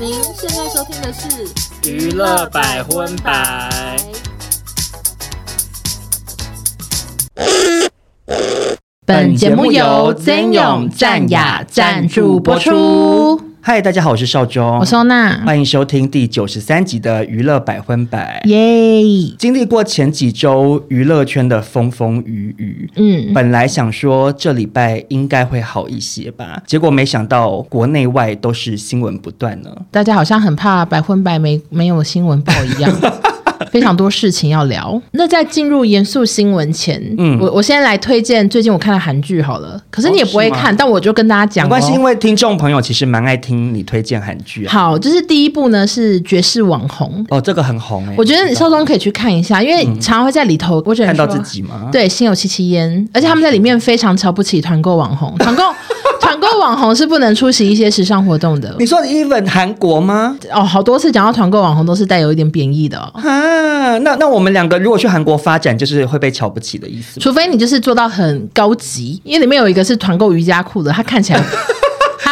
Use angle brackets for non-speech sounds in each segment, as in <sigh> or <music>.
您现在收听的是娱乐百分百。本节目由曾勇战雅赞助播出。嗨，大家好，我是少中，我是欧娜，欢迎收听第九十三集的娱乐百分百。耶！经历过前几周娱乐圈的风风雨雨，嗯，本来想说这礼拜应该会好一些吧，结果没想到国内外都是新闻不断呢。大家好像很怕百分百没没有新闻报一样。<laughs> 非常多事情要聊。那在进入严肃新闻前，嗯，我我先来推荐最近我看的韩剧好了。可是你也不会看，哦、但我就跟大家讲，没关系，因为听众朋友其实蛮爱听你推荐韩剧、啊。好，就是第一部呢是《绝世网红》哦，这个很红哎、欸。我觉得你劭中可以去看一下，因为常常会在里头，我觉得看到自己嘛？对，心有戚戚焉，而且他们在里面非常瞧不起团购网红，团购。<laughs> 团购网红是不能出席一些时尚活动的。你说 even 韩国吗？哦，好多次讲到团购网红都是带有一点贬义的、哦。啊，那那我们两个如果去韩国发展，就是会被瞧不起的意思。除非你就是做到很高级，因为里面有一个是团购瑜伽裤的，他看起来。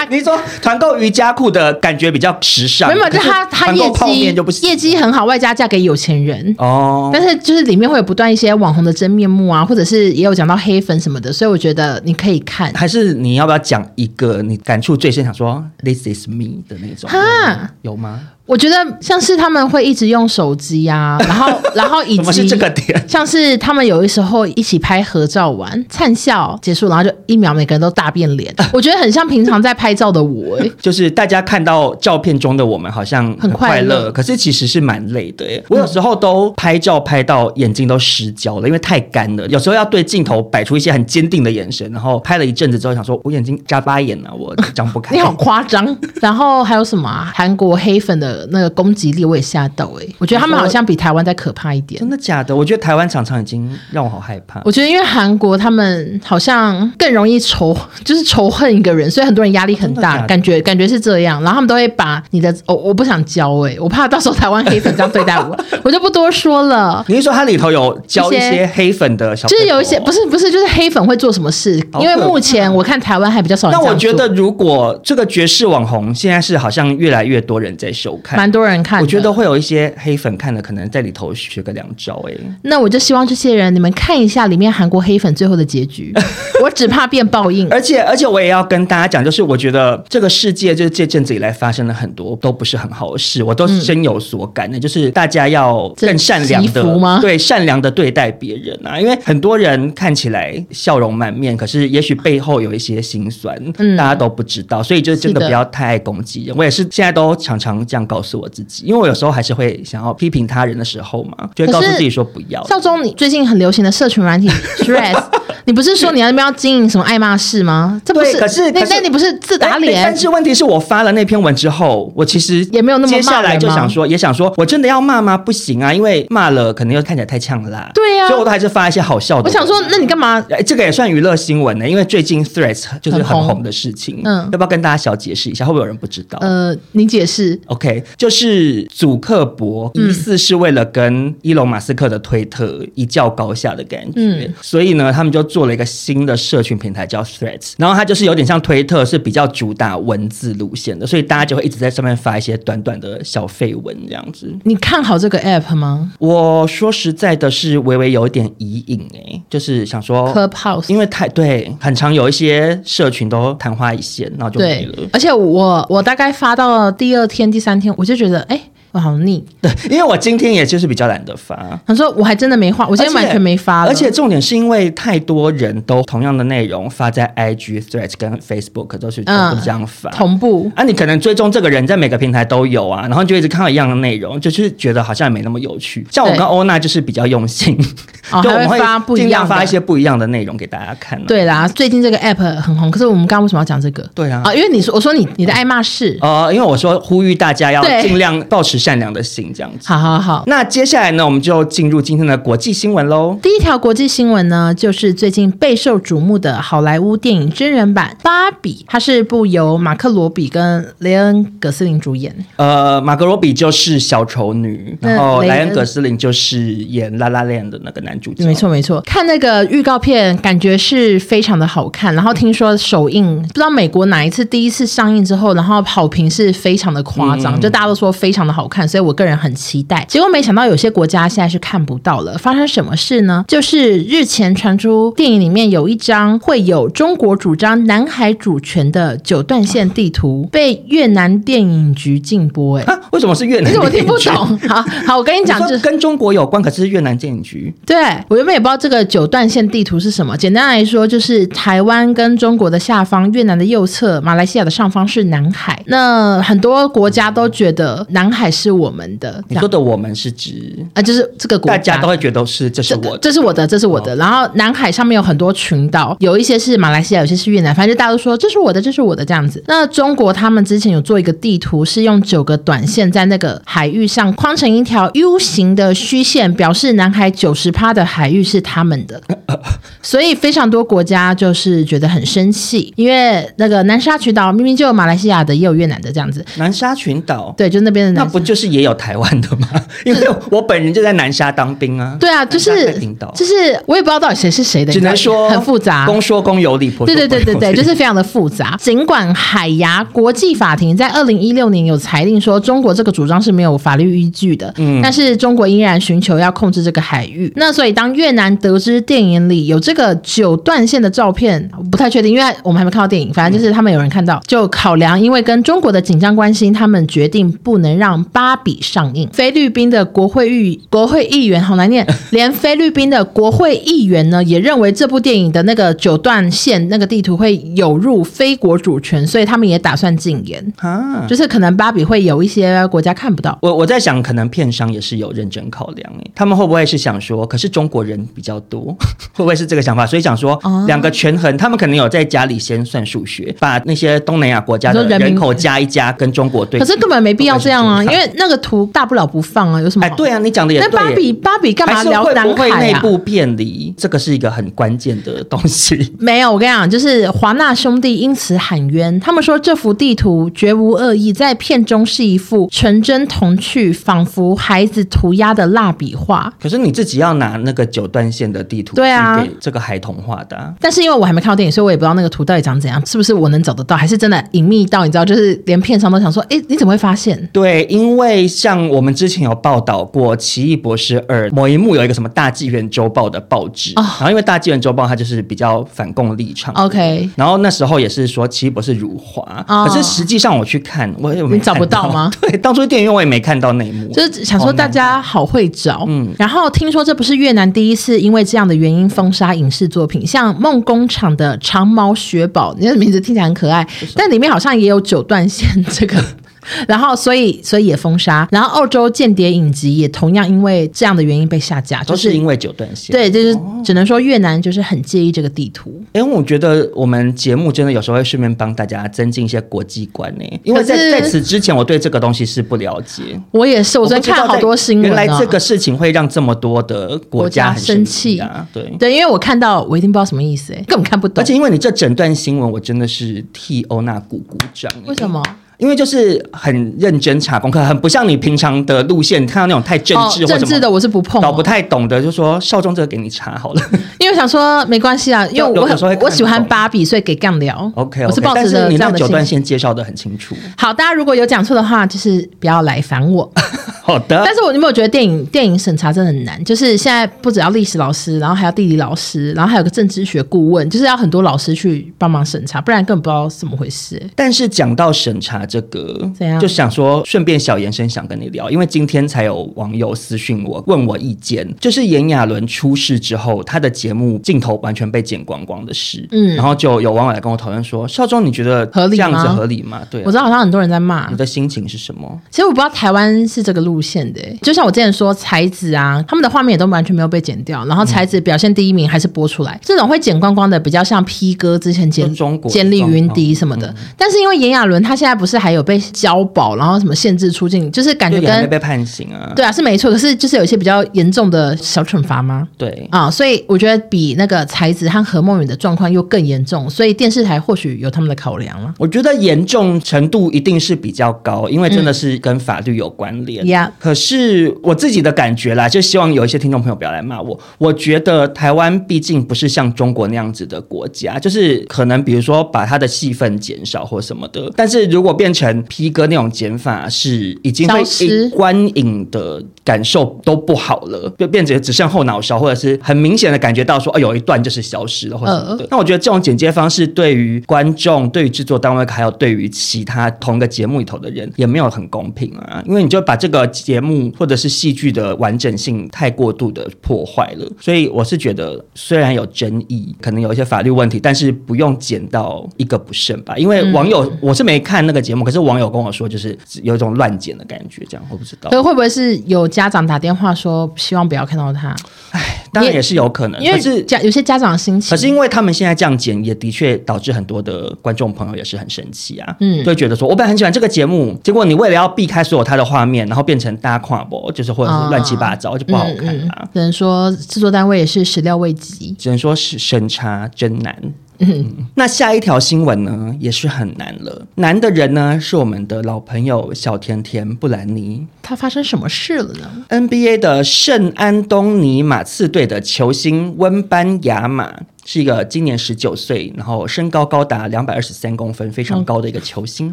你说团购瑜伽裤的感觉比较时尚，没有，就他他业绩业绩很好，外加嫁给有钱人哦。但是就是里面会有不断一些网红的真面目啊，或者是也有讲到黑粉什么的，所以我觉得你可以看。还是你要不要讲一个你感触最深，想说 This is me 的那种？哈，有吗？我觉得像是他们会一直用手机啊，<laughs> 然后然后以及是这个点，像是他们有的时候一起拍合照完灿笑结束，然后就一秒每个人都大变脸，<laughs> 我觉得很像平常在拍照的我、欸，就是大家看到照片中的我们好像很快乐，快可是其实是蛮累的、欸。我有时候都拍照拍到眼睛都失焦了，因为太干了。有时候要对镜头摆出一些很坚定的眼神，然后拍了一阵子之后想说，我眼睛眨巴眼了、啊，我张不开。<laughs> 你好夸张。然后还有什么啊？韩国黑粉的。那个攻击力我也吓到哎、欸，我觉得他们好像比台湾再可怕一点。真的假的？我觉得台湾常常已经让我好害怕。我觉得因为韩国他们好像更容易仇，就是仇恨一个人，所以很多人压力很大，感觉感觉是这样。然后他们都会把你的，我、哦、我不想教哎、欸，我怕到时候台湾黑粉这样对待我，<laughs> 我就不多说了。你是说它里头有教一些黑粉的小，就是有一些不是不是，就是黑粉会做什么事？因为目前我看台湾还比较少人。那我觉得如果这个绝世网红现在是好像越来越多人在收看，蛮多人看。我觉得会有一些黑粉看了，可能在里头学个两招哎。那我就希望这些人，你们看一下里面韩国黑粉最后的结局。<laughs> 我只怕变报应。而且而且我也要跟大家讲，就是我觉得这个世界就是这阵子以来发生了很多都不是很好的事，我都深有所感的。嗯、就是大家要更善良的，对，善良的对待别人啊。因为很多人看起来笑容满面，可是也许背后有一些心酸，嗯、大家都不知道。所以就真的不要太爱攻击人。我也是现在都常常这样告诉我自己。因为我有时候还是会想要批评他人的时候嘛，就会告诉自己说不要。少中，你最近很流行的社群软体 Threads <laughs> 你不是说你要那边要经营什么爱骂事吗？这不是，可是那那你不是自打脸？但是问题是我发了那篇文之后，我其实也没有那么。接下来就想说，也想说我真的要骂吗？不行啊，因为骂了可能又看起来太呛啦。对呀，所以我都还是发一些好笑的。我想说，那你干嘛？哎，这个也算娱乐新闻呢，因为最近 Threads 就是很红的事情。嗯，要不要跟大家小解释一下？会不会有人不知道？呃，你解释。OK，就是祖克伯疑似是为了跟伊隆马斯克的推特一较高下的感觉，所以呢，他们就做了一个新的。社群平台叫 Threads，然后它就是有点像推特，是比较主打文字路线的，所以大家就会一直在上面发一些短短的小废文这样子。你看好这个 app 吗？我说实在的，是微微有一点疑影哎，就是想说 Clubhouse，因为太对，很常有一些社群都昙花一现，然后就没了。而且我我大概发到了第二天、第三天，我就觉得哎。好腻，对，因为我今天也就是比较懒得发。他说我还真的没画，我今天完全没发了。而且重点是因为太多人都同样的内容发在 IG、Threads 跟 Facebook 都是都这样发、嗯、同步。啊，你可能追踪这个人在每个平台都有啊，然后就一直看到一样的内容，就是觉得好像也没那么有趣。像我跟欧娜就是比较用心，对 <laughs> 就我们会发不一样，发一些不一样的内容给大家看、啊。对啦，最近这个 App 很红，可是我们刚刚为什么要讲这个？对啊，啊，因为你说我说你你的爱骂式哦、呃，因为我说呼吁大家要尽量保持持善良的心，这样子。好好好，那接下来呢，我们就进入今天的国际新闻喽。第一条国际新闻呢，就是最近备受瞩目的好莱坞电影真人版《芭比》，它是部由马克罗比跟雷恩·葛斯林主演。呃，马克罗比就是小丑女，然后莱恩·葛斯林就是演《La La Land》的那个男主角。没错没错，看那个预告片，感觉是非常的好看。然后听说首映，不知道美国哪一次第一次上映之后，然后好评是非常的夸张，嗯、就大家都说非常的好看，所以我个人很期待。结果没想到有些国家现在是看不到了，发生什么事呢？就是日前传出电影里面有一张会有中国主张南海主权的九段线地图被越南电影局禁播。哎，为什么是越南？我听不懂。好好，我跟你讲，就是跟中国有关，可是越南电影局。对，我原本也不知道这个九段线地图是什么。简单来说，就是台湾跟中国的下方，越南的右侧，马来西亚的上方是南海。那很多国家都觉得南海是我们的。你说的我们是指啊，就是这个国家，大家都会觉得是这是我的，这是我的，这是我的。然后南海上面有很多群岛，有一些是马来西亚，有些是越南，反正大家都说这是我的，这是我的这样子。那中国他们之前有做一个地图，是用九个短线在那个海域上框成一条 U 型的虚线，表示南海九十趴的海域是他们的。<laughs> 所以非常多国家就是觉得很生气，因为那个南沙群岛明明就有马来西亚的，也有越南的这样子。南沙群岛，对，就那边的。那不就是也有台湾的吗？<laughs> 因为我本人就在南沙当兵啊。对啊，就是就是我也不知道到底谁是谁的，只能说很复杂。公说公有理，婆。对对对对对，就是非常的复杂。尽管海牙国际法庭在二零一六年有裁定说中国这个主张是没有法律依据的，嗯，但是中国依然寻求要控制这个海域。那所以当越南得知电影里有这个九段线的照片，我不太确定，因为我们还没看到电影。反正就是他们有人看到，就考量因为跟中国的紧张关系，他们决定不能让芭比上映。菲律宾的国会议国会议员好难念，<laughs> 连菲律宾的国会议员呢也认为这部电影的那个九段线那个地图会有入非国主权，所以他们也打算禁言啊，就是可能芭比会有一些国家看不到。我我在想，可能片商也是有认真考量诶，他们会不会是想说，可是中国人比较多，<laughs> 会不会是这个想法？所以想说两个权衡，他们可能有在家里先算数学，把那些东南亚国家的人口加一加，跟中国对。可是根本没必要这样啊，因为那个图大不了不放啊，有什么？哎，对啊，你讲的也对。那芭比芭比干嘛聊南海啊？内部偏离？这个是一个很关键的东西。<laughs> 没有，我跟你讲，就是华纳兄弟因此喊冤，他们说这幅地图绝无恶意，在片中是一幅纯真童趣，仿佛孩子涂鸦的蜡笔画。可是你自己要拿那个九段线的地图，对啊，给这个孩童画的啊。但是因为我还没看到电影，所以我也不知道那个图到底长怎样，是不是我能找得到，还是真的隐秘到你知道，就是连片商都想说，哎，你怎么会发现？对，因为像我们之前有报道过《奇异博士二》某一幕有一个什么大纪元周报的报纸，哦、然后因为大纪元周报它就是比较反共立场，OK，然后那时候也是说奇异博士辱华，哦、可是实际上我去看，我也没你找不到吗？<laughs> 对，当初电影院我也没看到那一幕，就是想说大家好会找，嗯，然后听说这不是越南第一次因为这样的原因封杀影视作品，像梦工厂的长毛雪宝，你的名字听起来很可爱，但里面好像也有九段线这个。<laughs> 然后，所以，所以也封杀。然后，澳洲间谍影集也同样因为这样的原因被下架，就是因为九段线。对，就是只能说越南就是很介意这个地图。哎，我觉得我们节目真的有时候会顺便帮大家增进一些国际观呢。因为在在此之前，我对这个东西是不了解。我也是，我昨天看好多新闻，原来这个事情会让这么多的国家很生气啊！对对，因为我看到我一定不知道什么意思，哎，根本看不懂。而且因为你这整段新闻，我真的是替欧娜鼓鼓掌。为什么？因为就是很认真查功课，很不像你平常的路线，看到那种太政治或治的，我是不碰，搞不太懂的，就说少中这个给你查好了。<laughs> 因为我想说没关系啊，<laughs> 因为我很我喜欢芭比，所以给干聊。OK，, okay 我是抱持着这样的你那九段线介绍的很清楚。好，大家如果有讲错的话，就是不要来烦我。<laughs> 好的。但是我有没有觉得电影电影审查真的很难？就是现在不只要历史老师，然后还要地理老师，然后还有个政治学顾问，就是要很多老师去帮忙审查，不然根本不知道怎么回事。但是讲到审查这个。就想说，顺便小延伸，想跟你聊，因为今天才有网友私讯我，问我意见，就是炎亚纶出事之后，他的节目镜头完全被剪光光的事，嗯，然后就有网友来跟我讨论说，少中你觉得这样子合理吗？对，我知道好像很多人在骂，你的心情是什么？其实我不知道台湾是这个路路线的。就像我之前说才子啊，他们的画面也都完全没有被剪掉，然后才子表现第一名还是播出来。嗯、这种会剪光光的，比较像 P 哥之前剪中国坚立云迪什么的。嗯、但是因为炎亚纶他现在不是还有被交保，然后什么限制出境，就是感觉跟被判刑啊。对啊，是没错。可是就是有一些比较严重的小惩罚吗？对啊，所以我觉得比那个才子和何梦雨的状况又更严重，所以电视台或许有他们的考量了。我觉得严重程度一定是比较高，因为真的是跟法律有关联。呀、嗯，可是我自己的感觉啦，就希望有一些听众朋友不要来骂我。我觉得台湾毕竟不是像中国那样子的国家，就是可能比如说把他的戏份减少或什么的。但是如果变成 P 哥那种剪法，是已经会观影的感受都不好了，就变成只剩后脑勺，或者是很明显的感觉到说，哦，有一段就是消失了或什么的。呃、那我觉得这种剪接方式对于观众、对于制作单位，还有对于其他同一个节目里头的人，也没有很公平啊。因为你就把这个节目或者是戏剧的完整性太过度的破坏了。所以我是觉得，虽然有争议，可能有一些法律问题，但是不用剪到一个不剩吧。因为网友、嗯、我是没看那个节目，可是网友跟我说，就是有一种乱剪的感觉，这样我不知道。可是会不会是有家长打电话说，希望不要看到他？唉，当然也是有可能，因为是家有些家长的心情。可是因为他们现在这样剪，也的确导致很多的观众朋友也是很生气啊，嗯，就觉得说我本来很喜欢这个节目，结果你为了要避开所有他的画面，然后变成大家看不，就是或者是乱七八糟，哦、就不好看啊。只能说制作单位也是始料未及，只能说是审查真难。嗯，那下一条新闻呢，也是很难了。难的人呢，是我们的老朋友小甜甜布兰妮。她发生什么事了呢？NBA 的圣安东尼马刺队的球星温班亚马。是一个今年十九岁，然后身高高达两百二十三公分，非常高的一个球星。嗯、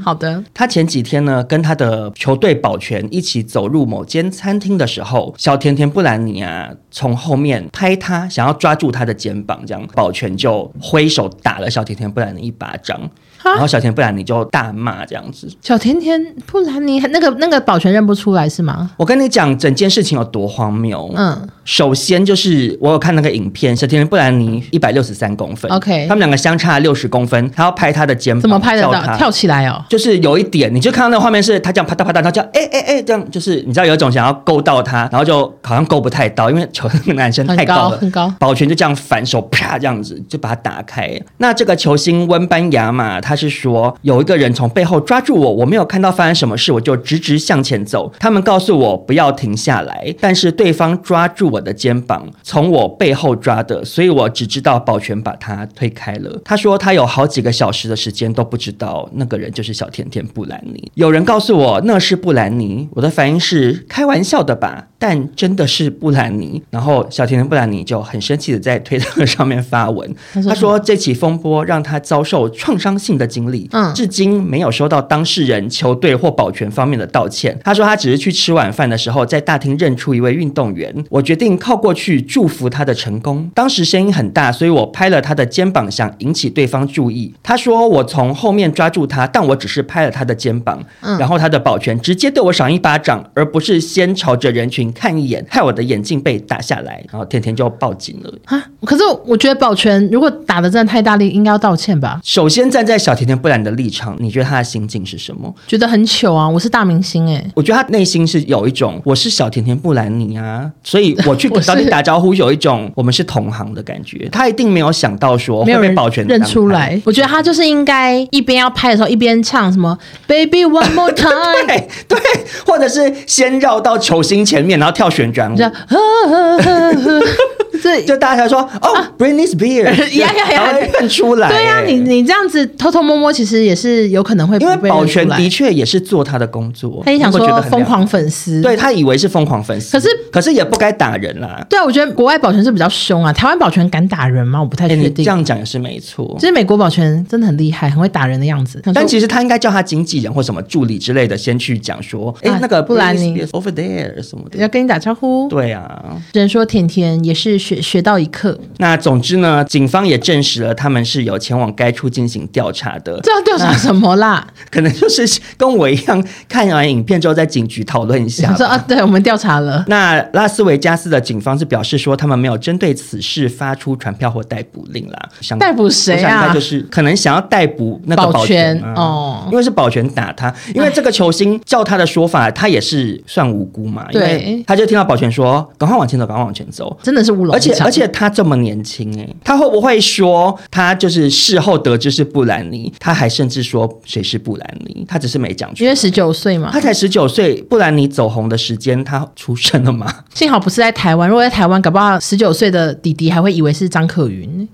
好的，他前几天呢，跟他的球队保全一起走入某间餐厅的时候，小甜甜布兰妮啊，从后面拍他，想要抓住他的肩膀，这样保全就挥手打了小甜甜布兰妮一巴掌。然后小甜甜布兰妮就大骂这样子。小甜甜布兰妮那个那个保全认不出来是吗？我跟你讲整件事情有多荒谬。嗯，首先就是我有看那个影片，小甜甜布兰妮一百六十三公分，OK，他们两个相差六十公分，他要拍他的肩膀，怎么拍得到？跳起来哦，就是有一点，你就看到那个画面是他这样啪嗒啪嗒，他叫哎哎哎这样，就是你知道有一种想要勾到他，然后就好像勾不太到，因为球那个男生太高了，很高，很高，保全就这样反手啪这样子就把他打开。那这个球星温班雅嘛。他是说有一个人从背后抓住我，我没有看到发生什么事，我就直直向前走。他们告诉我不要停下来，但是对方抓住我的肩膀，从我背后抓的，所以我只知道保全把他推开了。他说他有好几个小时的时间都不知道那个人就是小甜甜布兰妮。有人告诉我那是布兰妮，我的反应是开玩笑的吧，但真的是布兰妮。然后小甜甜布兰妮就很生气的在推特上面发文，<laughs> 他说，说这起风波让他遭受创伤性的。的经历，嗯，至今没有收到当事人、球队或保全方面的道歉。他说他只是去吃晚饭的时候，在大厅认出一位运动员，我决定靠过去祝福他的成功。当时声音很大，所以我拍了他的肩膀，想引起对方注意。他说我从后面抓住他，但我只是拍了他的肩膀，嗯，然后他的保全直接对我赏一巴掌，而不是先朝着人群看一眼，害我的眼镜被打下来。然后甜甜就报警了啊！可是我觉得保全如果打的真的太大力，应该要道歉吧？首先站在小。甜甜布兰的立场，你觉得他的心境是什么？觉得很糗啊！我是大明星哎、欸，我觉得他内心是有一种我是小甜甜布兰妮啊，所以我去找你打招呼，有一种我们是同行的感觉。他一定没有想到说会被保全认出来。我觉得他就是应该一边要拍的时候一边唱什么 “Baby One More <laughs> Time”，对对，或者是先绕到球星前面，然后跳旋转舞。这 <laughs> 就大家才说哦、<laughs> 啊、，Britney Spears，呀呀呀，认出来。对呀、啊，你你这样子偷偷摸摸，其实也是有可能会被。因为保全的确也是做他的工作，他也想说疯狂粉丝，对他以为是疯狂粉丝，可是可是也不该打人啦。对啊，我觉得国外保全是比较凶啊，台湾保全敢打人吗？我不太确定。这样讲也是没错，其实美国保全真的很厉害，很会打人的样子。但其实他应该叫他经纪人或什么助理之类的，先去讲说，哎、啊，那个布兰妮 over there 什么的，要跟你打招呼。对啊，只能说甜甜也是学学到一课。那总之呢，警方也证实了他们是有前往该处进行调查的。这要调查什么啦？<laughs> 可能就是跟我一样，看完影片之后在警局讨论一下。<laughs> 说啊，对，我们调查了。那拉斯维加斯的警方是表示说，他们没有针对此事发出传票或逮捕令啦。想逮捕谁啊？应该就是可能想要逮捕那个保全，哦，因为是保全打他，因为这个球星照他的说法，他也是算无辜嘛。对，他就听到保全说：“赶快往前走，赶快往前走。”真的是乌龙。而且而且他这么年轻哎，他会不会说他就是事后得知是布兰妮？他还甚至说谁是布兰妮？他只是没讲出来。因为十九岁嘛，他才十九岁，布兰妮走红的时间他出生了吗？幸好不是在台台湾，如果在台湾，搞不好十九岁的弟弟还会以为是张可云。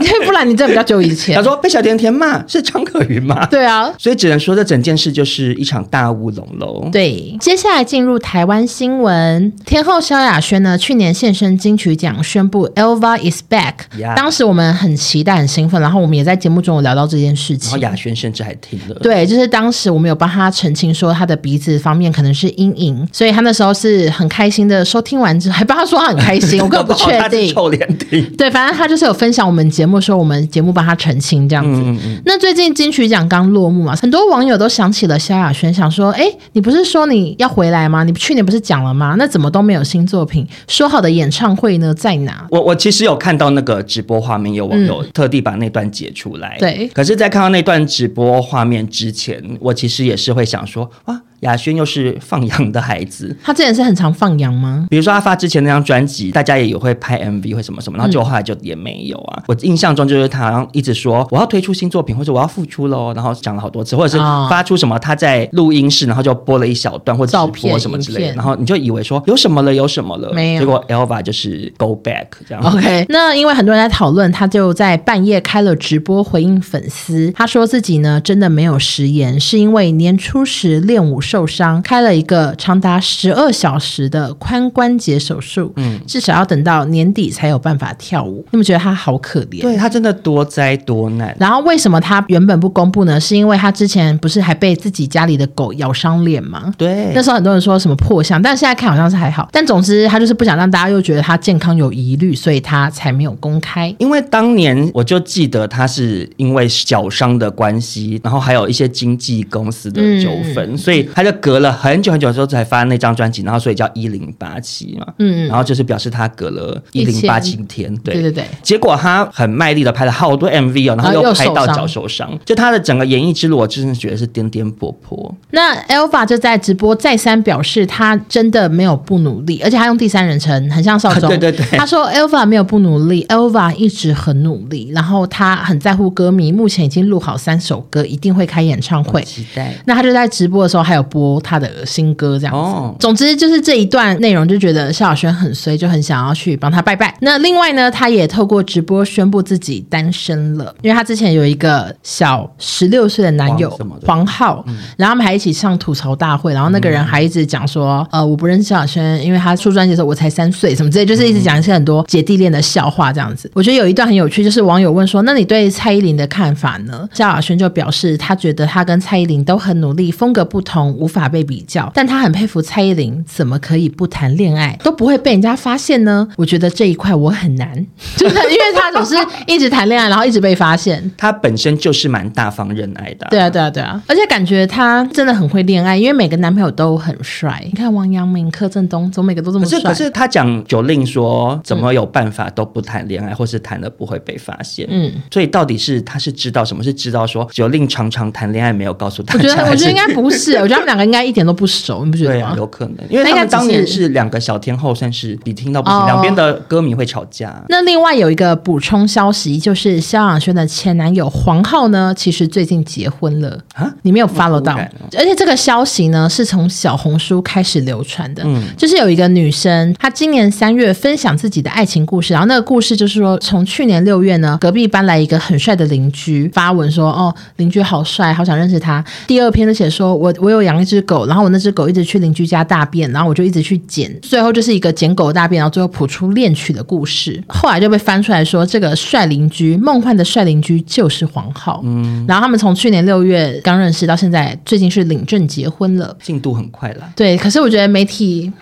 是因为，因为不然你这比较久以前。他说被小甜甜骂是张可云吗？对啊，所以只能说这整件事就是一场大乌龙喽。对，接下来进入台湾新闻，天后萧亚轩呢，去年现身金曲奖宣布 Elva is back，、yeah. 当时我们很期待很兴奋，然后我们也在节目中有聊到这件事情。然后亚轩甚至还听了，对，就是当时我们有帮他澄清说他的鼻子方面可能是阴影，所以他那时候是很开心的收听完之后，还帮他说他很开心，我根本不确定。<laughs> 臭脸听，对，反正他就是有分享。我们节目说，我们节目帮他澄清这样子。嗯嗯，那最近金曲奖刚落幕嘛，很多网友都想起了萧亚轩，想说：哎，你不是说你要回来吗？你去年不是讲了吗？那怎么都没有新作品？说好的演唱会呢？在哪？我我其实有看到那个直播画面，有网友特地把那段截出来。嗯、对，可是，在看到那段直播画面之前，我其实也是会想说：啊。亚轩又是放羊的孩子，他之前是很常放羊吗？比如说他发之前那张专辑，大家也有会拍 MV 或什么什么，然后就后来就也没有啊。嗯、我印象中就是他好像一直说我要推出新作品，或者我要复出喽，然后讲了好多次，或者是发出什么他在录音室，然后就播了一小段或者直播什么之类的，然后你就以为说有什么了，有什么了，没有。结果 Elva 就是 Go Back 这样。OK，那因为很多人在讨论，他就在半夜开了直播回应粉丝，他说自己呢真的没有食言，是因为年初时练舞受伤，开了。一个长达十二小时的髋关节手术，嗯，至少要等到年底才有办法跳舞。你们觉得他好可怜？对，他真的多灾多难。然后为什么他原本不公布呢？是因为他之前不是还被自己家里的狗咬伤脸吗？对，那时候很多人说什么破相，但现在看好像是还好。但总之他就是不想让大家又觉得他健康有疑虑，所以他才没有公开。因为当年我就记得他是因为脚伤的关系，然后还有一些经纪公司的纠纷，嗯，所以他就隔了很。久很久之后才发那张专辑，然后所以叫一零八七嘛，嗯，然后就是表示他隔了一零八七天，对对对对。结果他很卖力的拍了好多 MV 哦，然后又拍到脚受伤，就他的整个演艺之路，我真的觉得是颠颠簸簸。那 Elva 就在直播再三表示，他真的没有不努力，而且他用第三人称，很像少宗。<laughs> 对对对，他说 Elva 没有不努力，Elva 一直很努力，然后他很在乎歌迷，目前已经录好三首歌，一定会开演唱会。期待。那他就在直播的时候还有播他的新歌这样子。哦，总之就是这一段内容就觉得萧亚轩很衰，就很想要去帮他拜拜。那另外呢，他也透过直播宣布自己单身了，因为他之前有一个小十六岁的男友黄浩，然后他们还一起上吐槽大会，然后那个人还一直讲说，呃，我不认识萧亚轩，因为他出专辑的时候我才三岁，什么之类，就是一直讲一些很多姐弟恋的笑话这样子。我觉得有一段很有趣，就是网友问说，那你对蔡依林的看法呢？萧亚轩就表示，他觉得他跟蔡依林都很努力，风格不同，无法被比较，但他很佩服。蔡依林怎么可以不谈恋爱都不会被人家发现呢？我觉得这一块我很难，<laughs> 就是因为他总是一直谈恋爱，然后一直被发现。他本身就是蛮大方认爱的啊。对啊，对啊，对啊，而且感觉他真的很会恋爱，因为每个男朋友都很帅。你看王阳明、柯震东，怎么每个都这么帅？可是，可是他讲 Jolin 说怎么有办法都不谈恋爱，嗯，或是谈了不会被发现？嗯，所以到底是他是知道什么？是知道说 Jolin 常常谈恋爱没有告诉他？我觉得，我觉得应该不是，我觉得两个应该一点都不熟，你不觉得吗？有可能，因为他们当年是两个小天后，算是比听到不行，两边的歌迷会吵架。那另外有一个补充消息，就是萧亚轩的前男友黄浩呢，其实最近结婚了啊，你没有 follow 到？而且这个消息呢，是从小红书开始流传的，嗯，就是有一个女生，她今年三月分享自己的爱情故事，然后那个故事就是说，从去年六月呢，隔壁搬来一个很帅的邻居，发文说，哦，邻居好帅，好想认识他。第二篇就写说我我有养一只狗，然后我那只狗一直去邻居家大便，然后我就一直去捡，最后就是一个捡狗大便，然后最后谱出恋曲的故事。后来就被翻出来说，这个帅邻居，梦幻的帅邻居就是黄浩。嗯，然后他们从去年六月刚认识到现在，最近是领证结婚了，进度很快了。对，可是我觉得媒体。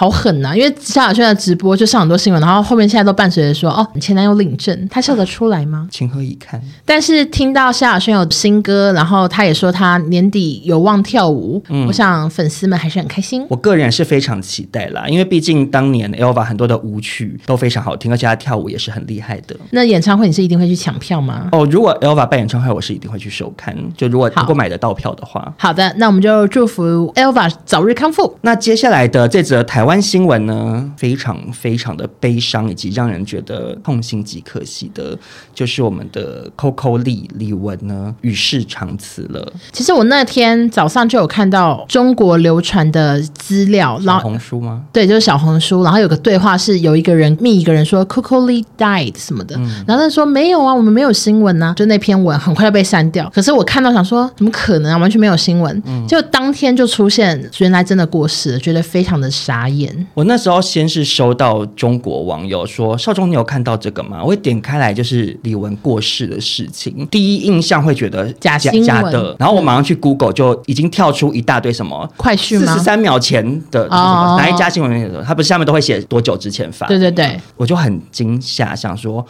好狠呐、啊！因为萧亚轩的直播就上很多新闻，然后后面现在都伴随着说哦，你前男友领证，他笑得出来吗？情何以堪？但是听到萧亚轩有新歌，然后他也说他年底有望跳舞，嗯，我想粉丝们还是很开心。我个人是非常期待啦，因为毕竟当年 Elva 很多的舞曲都非常好听，而且他跳舞也是很厉害的。那演唱会你是一定会去抢票吗？哦，如果 Elva 办演唱会，我是一定会去收看。就如果如果买得到票的话，好的，那我们就祝福 Elva 早日康复。那接下来的这则台湾新闻呢，非常非常的悲伤，以及让人觉得痛心及可惜的，就是我们的 Coco 李李玟呢与世长辞了。其实我那天早上就有看到中国流传的资料，小红书吗？对，就是小红书，然后有个对话是有一个人密一个人说 Coco Lee died 什么的，嗯、然后他说没有啊，我们没有新闻啊，就那篇文很快就被删掉。可是我看到想说，怎么可能啊，完全没有新闻，嗯、就当天就出现，原来真的过世了，觉得非常的傻眼。我那时候先是收到中国网友说，少中你有看到这个吗？我会点开来就是李玟过世的事情，第一印象会觉得假假假的，然后我马上去 Google 就已经跳出一大堆什么快讯吗？四十三秒前的什么哪一家新闻那个，他不是下面都会写多久之前发？对对对，我就很惊吓，想说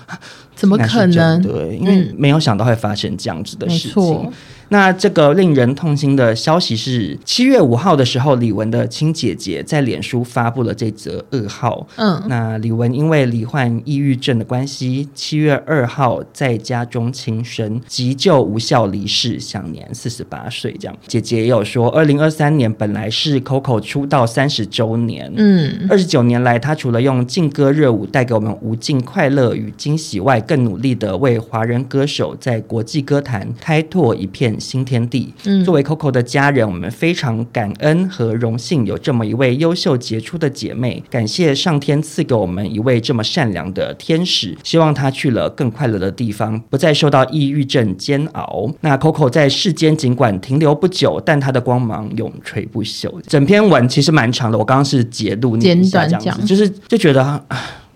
怎么可能？对，因为没有想到会发生这样子的事情。那这个令人痛心的消息是，七月五号的时候，李玟的亲姐姐在脸书发布了这则噩耗。嗯，那李玟因为罹患抑郁症的关系，七月二号在家中轻生，急救无效离世，享年四十八岁。这样，姐姐也有说，二零二三年本来是 Coco 出道三十周年，嗯，二十九年来，她除了用劲歌热舞带给我们无尽快乐与惊喜外，更努力的为华人歌手在国际歌坛开拓一片新天地。嗯，作为 Coco 的家人，我们非常感恩和荣幸有这么一位优秀杰出的姐妹。感谢上天赐给我们一位这么善良的天使。希望她去了更快乐的地方，不再受到抑郁症煎熬。那 Coco 在世间尽管停留不久，但她的光芒永垂不朽。整篇文其实蛮长的，我刚刚是截录简短讲，就是就觉得。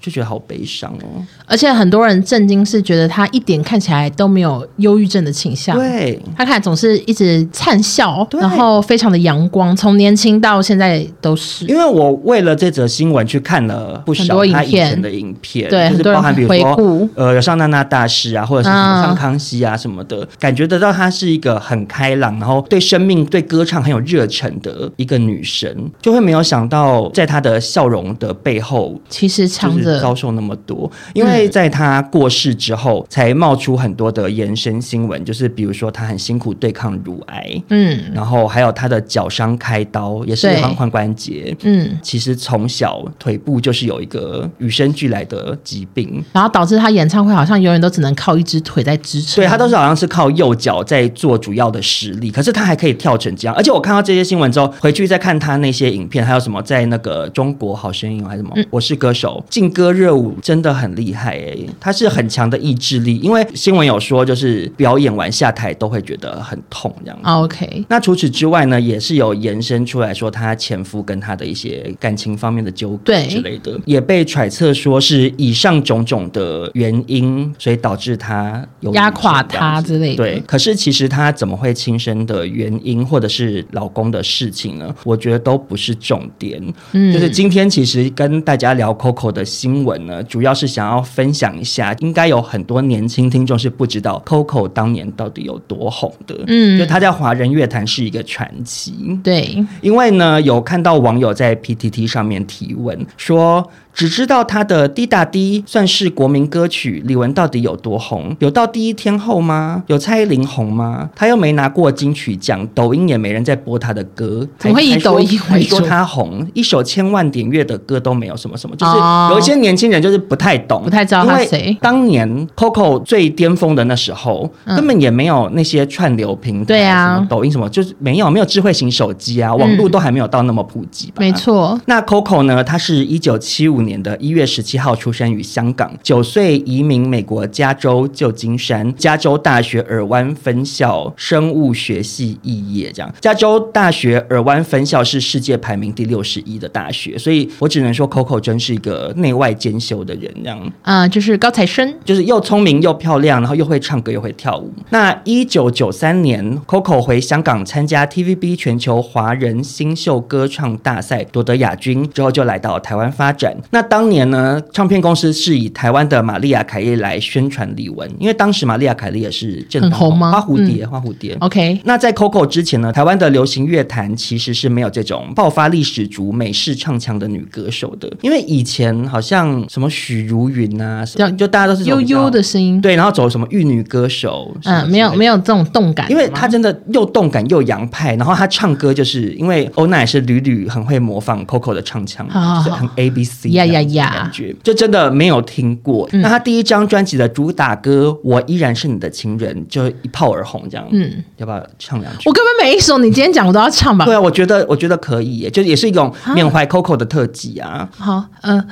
就觉得好悲伤哦，而且很多人震惊是觉得他一点看起来都没有忧郁症的倾向，对，他看总是一直灿笑，然后非常的阳光，从年轻到现在都是。因为我为了这则新闻去看了不少他以前的影片，对，就是包含比如说呃有上娜娜大师啊，或者是上康熙啊什么的，感觉得到她是一个很开朗，然后对生命、对歌唱很有热忱的一个女神，就会没有想到在她的笑容的背后，其实藏着。遭受那么多，因为在他过世之后，才冒出很多的延伸新闻，就是比如说他很辛苦对抗乳癌，嗯，然后还有他的脚伤开刀，也是髋髋关节，嗯，其实从小腿部就是有一个与生俱来的疾病，然后导致他演唱会好像永远都只能靠一只腿在支撑，对，他都是好像是靠右脚在做主要的实力，可是他还可以跳成这样，而且我看到这些新闻之后，回去再看他那些影片，还有什么在那个中国好声音还是什么，嗯、我是歌手劲歌。歌热舞真的很厉害哎，他是很强的意志力。因为新闻有说，就是表演完下台都会觉得很痛这样。OK，那除此之外呢，也是有延伸出来说，他前夫跟他的一些感情方面的纠葛之类的，也被揣测说是以上种种的原因，所以导致他有压垮他之类的。对，可是其实他怎么会轻生的原因，或者是老公的事情呢？我觉得都不是重点。嗯，就是今天其实跟大家聊 Coco 的新。新闻呢，主要是想要分享一下，应该有很多年轻听众是不知道 Coco 当年到底有多红的。嗯，就他在华人乐坛是一个传奇。对，因为呢，有看到网友在 PTT 上面提问说。只知道他的《滴答滴》算是国民歌曲，李玟到底有多红？有到第一天后吗？有蔡依林红吗？他又没拿过金曲奖，抖音也没人在播他的歌，怎么会以抖音为主？说他红，一首千万点阅的歌都没有，什么什么，就是有一些年轻人就是不太懂，不太知道他谁。当年 Coco 最巅峰的那时候，嗯、根本也没有那些串流平台，对啊，什么抖音什么，就是没有，没有智慧型手机啊，网络都还没有到那么普及吧？没错。那 Coco 呢？他是一九七五。年的一月十七号出生于香港，九岁移民美国加州旧金山加州大学尔湾分校生物学系毕业。这样，加州大学尔湾分校是世界排名第六十一的大学，所以我只能说 Coco 真是一个内外兼修的人，这样啊、就是高材生，就是又聪明又漂亮，然后又会唱歌又会跳舞。那一九九三年，Coco 回香港参加 TVB 全球华人新秀歌唱大赛，夺得亚军之后，就来到台湾发展。那当年呢，唱片公司是以台湾的玛丽亚凯莉来宣传李玟，因为当时玛丽亚凯莉也是正很红吗？花蝴蝶，嗯、花蝴蝶。OK，那在 Coco 之前呢，台湾的流行乐坛其实是没有这种爆发力十足、美式唱腔的女歌手的，因为以前好像什么许茹芸啊，什么就大家都是悠悠的声音，对，然后走什么玉女歌手，嗯，没有没有这种动感，因为她真的又动感又洋派，然后她唱歌就是因为欧娜也是屡屡很会模仿 Coco 的唱腔，就是很 A B C 呀呀呀感觉，就真的没有听过。那他第一张专辑的主打歌《我依然是你的情人》就一炮而红，这样，嗯，要不要唱两句？我根本每一首你今天讲我都要唱吧？对啊，我觉得我觉得可以耶，就也是一种缅怀 Coco 的特辑啊。好，呃，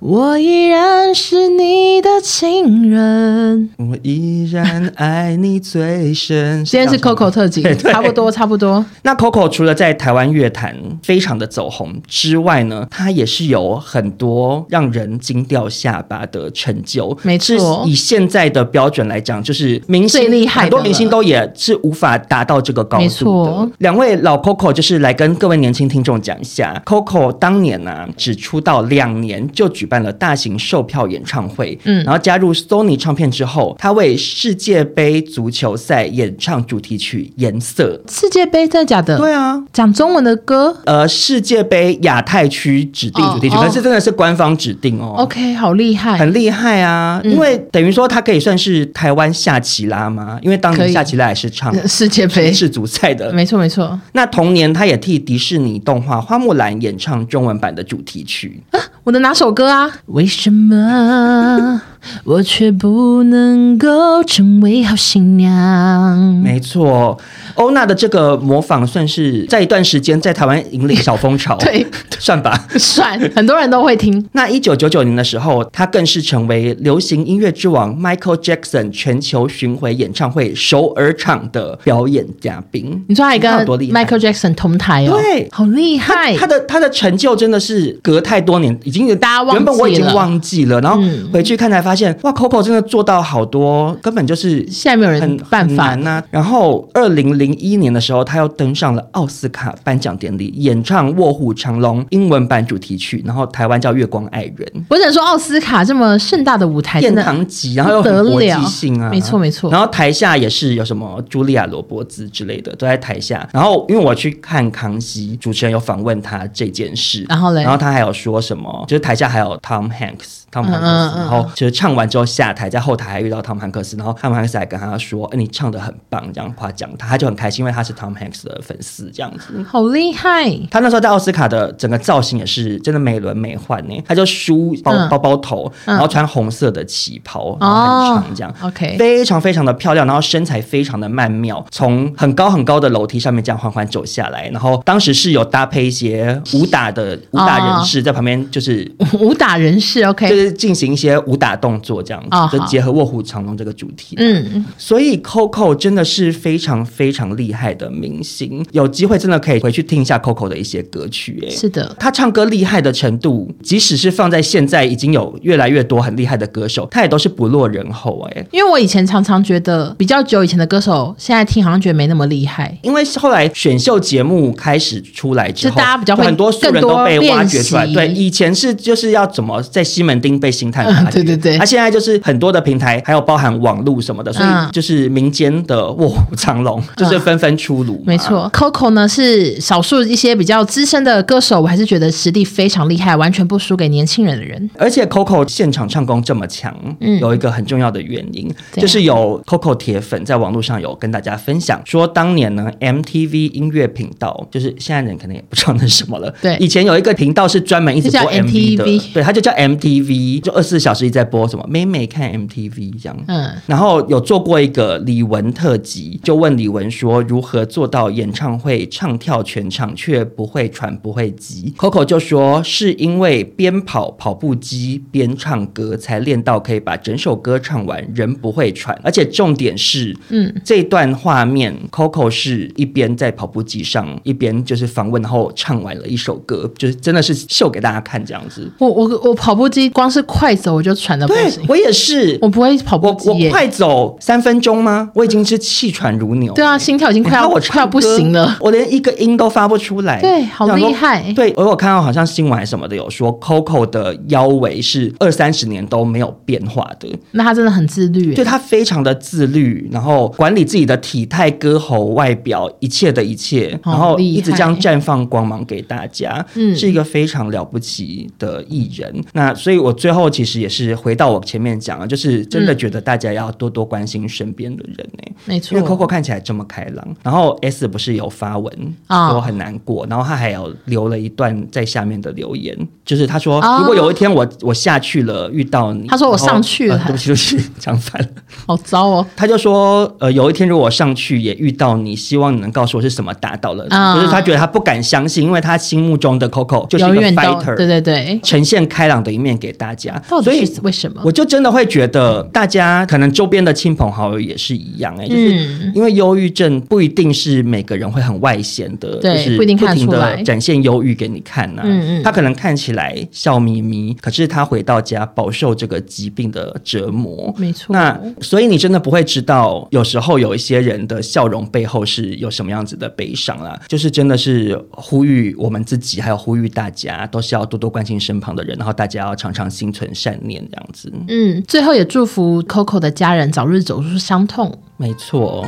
我依然是你的情人，我依然爱你最深。今天是 Coco 特辑，差不多差不多。那 Coco 除了在台湾乐坛非常的走红之外呢，他也是有很多让人惊掉下巴的成就。没错，以现在的标准来讲，就是明星最厉害，很多明星都也是无法达到这个高度的。两位老 Coco 就是来跟各位年轻听众讲一下，Coco 当年呢、啊、只出道两年就举办了大型售票演唱会，嗯，然后加入 Sony 唱片之后，他为世界杯足球赛演唱主题曲《颜色》。世界杯真的假的？对啊，讲中文的歌。呃，世界杯亚太区指定主题曲，可、哦、是真的是官方指定哦。OK，好厉害，很厉害啊！嗯、因为等于说他可以算是台湾夏奇拉嘛？因为当年夏奇拉也是唱 <laughs> 世界杯世足赛的，没错没错。那同年他也替迪士尼动画《花木兰》演唱中文版的主题曲。啊，我的哪首歌啊？为什么？我却不能够成为好新娘。没错，欧娜的这个模仿算是在一段时间在台湾引领小风潮。<laughs> 对，算吧，算，很多人都会听。那一九九九年的时候，她更是成为流行音乐之王 Michael Jackson 全球巡回演唱会首尔场的表演嘉宾。你说还跟 Michael Jackson 同台哦？对，好厉害。他的他的成就真的是隔太多年，已经大家原本我已经忘记了，然后回去看才发现，哇，Coco 真的做到好多，根本就是现在没有人办法呐、啊。然后二零零一年的时候，他又登上了奥斯卡颁奖典礼，演唱《卧虎藏龙》英文版主题曲，然后台湾叫《月光爱人》。我只能说，奥斯卡这么盛大的舞台，殿堂级，然后又很国际性啊，没错没错。然后台下也是有什么茱莉亚罗伯兹之类的都在台下。然后因为我去看康熙，主持人有访问他这件事，然后嘞，然后他还有说什么，就是台下还有 Tom Hanks。汤姆汉克斯，然后就是唱完之后下台，在后台还遇到汤姆汉克斯，然后汤姆汉克斯还跟他说：“哎，你唱的很棒。”这样夸奖他，他就很开心，因为他是 Tom Hanks 的粉丝，这样子。好厉害！他那时候在奥斯卡的整个造型也是真的美轮美奂呢。他就梳包包包头，然后穿红色的旗袍，然后很长，这样 OK，非常非常的漂亮，然后身材非常的曼妙，从很高很高的楼梯上面这样缓缓走下来，然后当时是有搭配一些武打的武打人士在旁边，就是 <laughs> 武打人士 OK，就是进行一些。武打动作这样子，就结合卧虎藏龙这个主题。嗯，所以 Coco 真的是非常非常厉害的明星，有机会真的可以回去听一下 Coco 的一些歌曲。哎，是的，他唱歌厉害的程度，即使是放在现在，已经有越来越多很厉害的歌手，他也都是不落人后。哎，因为我以前常常觉得比较久以前的歌手，现在听好像觉得没那么厉害。因为后来选秀节目开始出来之后，大家比较会很多素人都被挖掘出来。对，以前是就是要怎么在西门町被星探 <laughs> 发掘。对对对。他现在就是很多的平台，还有包含网络什么的，所以就是民间的卧虎藏龙，就是纷纷出炉。没错，Coco 呢是少数一些比较资深的歌手，我还是觉得实力非常厉害，完全不输给年轻人的人。而且 Coco 现场唱功这么强，嗯，有一个很重要的原因，就是有 Coco 铁粉在网络上有跟大家分享说，当年呢 MTV 音乐频道，就是现在人可能也不知道那是什么了。对，以前有一个频道是专门一直播 MTV，的，对，它就叫 MTV，就二十四小时一直在播什么。妹妹看 MTV 这样，嗯，然后有做过一个李玟特辑，就问李玟说如何做到演唱会唱跳全场却不会喘不会急。Coco 就说是因为边跑跑步机边唱歌，才练到可以把整首歌唱完，人不会喘。而且重点是，嗯，这段画面 Coco 是一边在跑步机上，一边就是访问，然后唱完了一首歌，就是真的是秀给大家看这样子。我我我跑步机光是快走我就喘的不行。我也是，我不会跑步机，我我快走三分钟吗？我已经是气喘如牛。对啊，心跳已经快要我快要不行了，我连一个音都发不出来。对，好厉害。对，我有看到好像新闻还是什么的有说，Coco 的腰围是二三十年都没有变化的。那他真的很自律，对，他非常的自律，然后管理自己的体态、歌喉、外表，一切的一切，然后一直这样绽放光芒给大家，嗯，是一个非常了不起的艺人。那所以，我最后其实也是回到我前面讲了，就是真的觉得大家要多多关心身边的人呢、欸。没错，因为 Coco 看起来这么开朗，然后 S 不是有发文我很难过，然后他还有留了一段在下面的留言，就是他说如果有一天我我下去了遇到你，他说我上去了，对不起对不起，<laughs> 讲反了，好糟哦。他就说呃有一天如果我上去也遇到你，希望你能告诉我是什么打倒了你，就是他觉得他不敢相信，因为他心目中的 Coco 就是一个 fighter，对对对，呈现开朗的一面给大家。所以为什么？我就真的会觉得大家可能周边的亲朋好友也是一样哎、欸，就是因为忧郁症不一定是每个人会很外显的，就是不停的展现忧郁给你看呐、啊。嗯嗯，他可能看起来笑眯眯，可是他回到家饱受这个疾病的折磨。没错。那所以你真的不会知道，有时候有一些人的笑容背后是有什么样子的悲伤啦。就是真的是呼吁我们自己，还有呼吁大家，都是要多多关心身旁的人，然后大家要常常心存善念，这样子。嗯，最后也祝福 Coco 的家人早日走出伤痛。没错。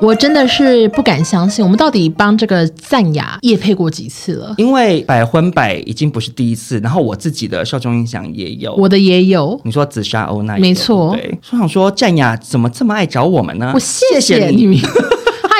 我真的是不敢相信，我们到底帮这个赞雅夜配过几次了？因为百分百已经不是第一次，然后我自己的受众音响也有，我的也有。你说紫砂欧奈，没错。对，我想说赞雅怎么这么爱找我们呢？我谢谢你。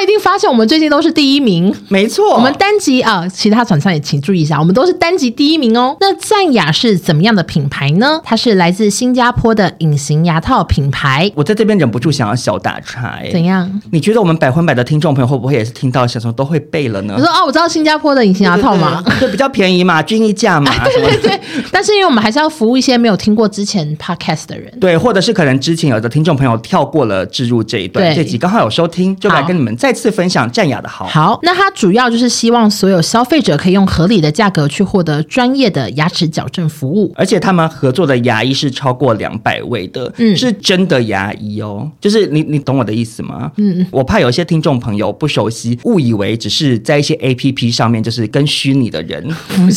一定 <laughs> 发现我们最近都是第一名，没错。我们单集啊，其他厂商也请注意一下，我们都是单集第一名哦。那赞雅是怎么样的品牌呢？它是来自新加坡的隐形牙套品牌。我在这边忍不住想要小打岔，哎，怎样？你觉得我们百分百的听众朋友会不会也是听到小时候都会背了呢？我说哦，我知道新加坡的隐形牙套嘛，对，比较便宜嘛，<laughs> 均一价嘛，对对对。但是因为我们还是要服务一些没有听过之前 podcast 的人，对，或者是可能之前有的听众朋友跳过了置入这一段，这集刚好有收听，就来跟你们再次分享战雅的好。好，那它主要就是希望所有消费者可以用合理的价格去获得专业的牙齿矫正服务，而且他们合作的牙医是超过两百位的，嗯，是真的牙医哦。就是你你懂我的意思吗？嗯，我怕有一些听众朋友不熟悉，误以为只是在一些 APP 上面就是跟虚拟的人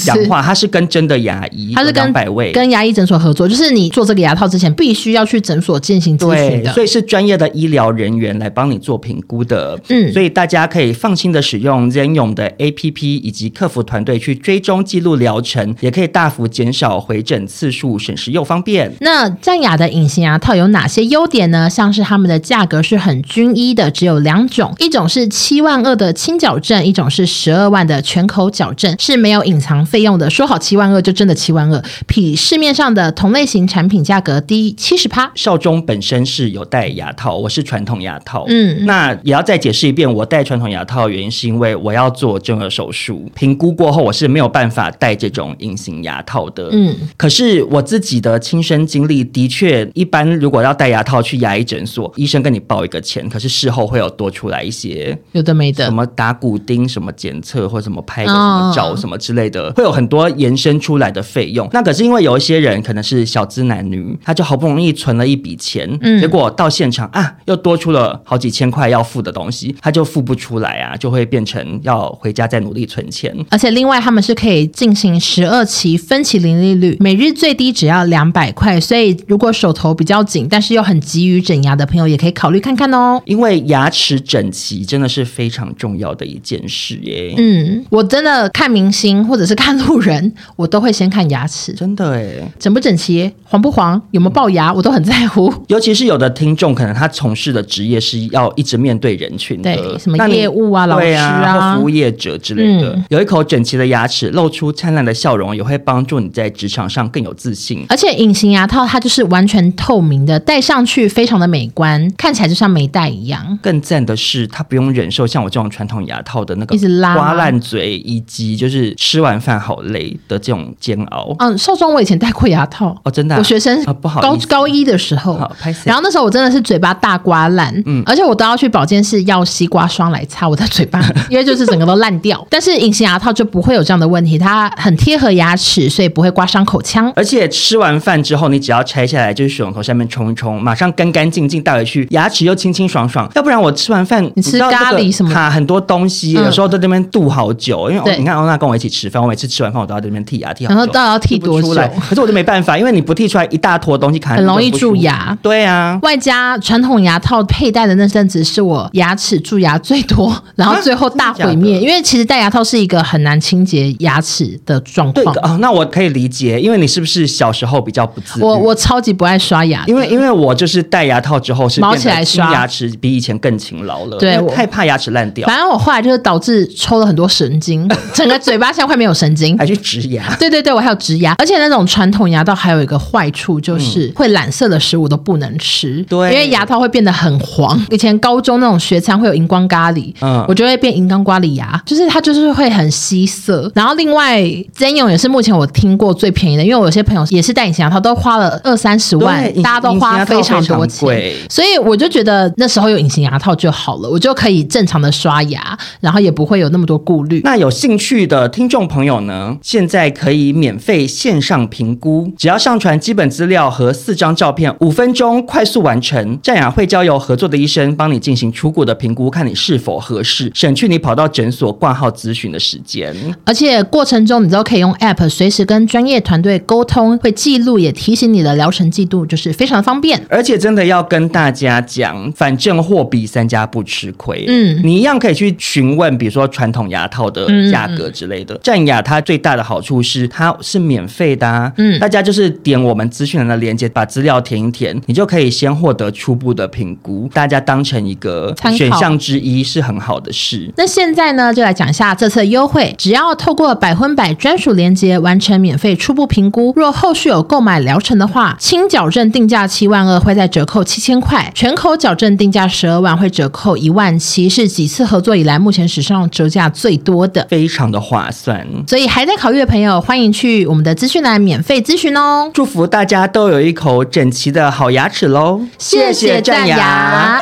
讲话，他是跟真的牙医，他是跟百位跟牙医诊所合作，就是你做这个牙套之前必须要去诊所进行咨询的，所以是专业的医疗人员来帮你做评估的。嗯，所以大家可以。放心的使用 Zenyum 的 APP 以及客服团队去追踪记录疗程，也可以大幅减少回诊次数，省时又方便。那赞雅的隐形牙套有哪些优点呢？像是他们的价格是很均一的，只有两种，一种是七万二的轻矫正，一种是十二万的全口矫正，是没有隐藏费用的。说好七万二就真的七万二，比市面上的同类型产品价格低七十趴。少中本身是有戴牙套，我是传统牙套，嗯，那也要再解释一遍，我戴传统。牙套的原因是因为我要做正颌手术，评估过后我是没有办法戴这种隐形牙套的。嗯，可是我自己的亲身经历的确，一般如果要戴牙套去牙医诊所，医生跟你报一个钱，可是事后会有多出来一些有的没的，什么打骨钉、什么检测或什么拍个什么照什么之类的，会有很多延伸出来的费用。那可是因为有一些人可能是小资男女，他就好不容易存了一笔钱，嗯，结果到现场啊，又多出了好几千块要付的东西，他就付不出来。啊，就会变成要回家再努力存钱。而且另外，他们是可以进行十二期分期零利率，每日最低只要两百块。所以如果手头比较紧，但是又很急于整牙的朋友，也可以考虑看看哦。因为牙齿整齐真的是非常重要的一件事耶。嗯，我真的看明星或者是看路人，我都会先看牙齿。真的哎，整不整齐，黄不黄，有没有龅牙，我都很在乎。尤其是有的听众，可能他从事的职业是要一直面对人群的，的，什么业务啊、老师啊、啊服务业者之类的，嗯、有一口整齐的牙齿，露出灿烂的笑容，也会帮助你在职场上更有自信。而且隐形牙套它就是完全透明的，戴上去非常的美观，看起来就像没戴一样。更赞的是，它不用忍受像我这种传统牙套的那个一直拉刮烂嘴，以及就是吃完饭好累的这种煎熬。嗯，少壮我以前戴过牙套。哦，真的、啊，我学生啊不好高高一的时候，然后那时候我真的是嘴巴大刮烂，嗯，而且我都要去保健室要西瓜霜来擦我的嘴巴，<laughs> 因为就是整个都烂掉。但是隐形牙套就不会有这样的问题，它很贴合牙齿，所以不会刮伤口腔。而且吃完饭之后，你只要拆下来，就是水龙头下面冲一冲，马上干干净净带回去，牙齿又清清爽爽。要不然我吃完饭，你吃咖喱什么，卡很多东西，有时候在那边度好久。因为你看欧娜跟我一起吃饭，我每次吃完饭我都要在那边剔牙剔好久，然后到底要剔多久？可是我就没办法，因为你不剔出来一大坨东西，卡很容易蛀牙。对啊，外加传统牙套佩戴的那阵子是我牙齿蛀牙最多，然后最后大毁灭。因为其实戴牙套是一个很难清洁牙齿的状况。哦，那我可以理解，因为你是不是小时候比较不自律？我我超级不爱刷牙，因为因为我就是戴牙套之后是毛起来刷牙齿比以前更勤劳了。对，害怕牙齿烂掉。反正我后来就是导致抽了很多神经，<laughs> 整个嘴巴现在快没有神经，还去植牙。对对对，我还有植牙，而且那种传统牙套还有一个坏处就是会染色的食物都不能吃，对，因为牙套会变得很黄。以前高中那种学餐会有荧光咖喱，嗯，我就会变荧光咖喱牙，就是它就是会很吸色。然后另外真勇也是目前我听过最便宜的，因为我有些朋友也是戴隐形牙套，都花了二三十万，大家都花非常多钱，所以我就觉得那时候有隐形牙套就好了，我就可以正常的刷牙，然后也不会有那么多顾虑。那有兴趣的听众朋友呢，现在可以免费线上评估，只要上传基本资料和四张照片，五分钟快速完成。战雅会交由合作的医生帮你进行初步的评估，看你是否合适，省去你跑到诊所挂号咨询的时间。而且过程中你都可以用 App 随时跟专业团队沟通，会记录也提醒你的疗程进度，就是非常的方便。而且真的要跟大家讲，反正货比三家不吃亏。嗯，你一样可以去询问，比如说传统牙套的价格之类的。战雅它最大的好处是它是免费的啊，嗯，大家就是点我们资讯栏的链接，把资料填一填，你就可以先获得初步的评估，大家当成一个选项之一是很好的事。那现在呢，就来讲一下这次的优惠，只要透过百分百专属链接完成免费初步评估，若后续有购买疗程的话，轻矫正定价七万二会再折扣七千块，全口矫正定价十二万会折扣一万七，是几次合作以来目前史上折价最多的，非常的划算。所以还在考虑的朋友，欢迎去我们的资讯栏免费咨询哦。祝福大家都有一口整齐的好牙齿喽！谢谢战雅。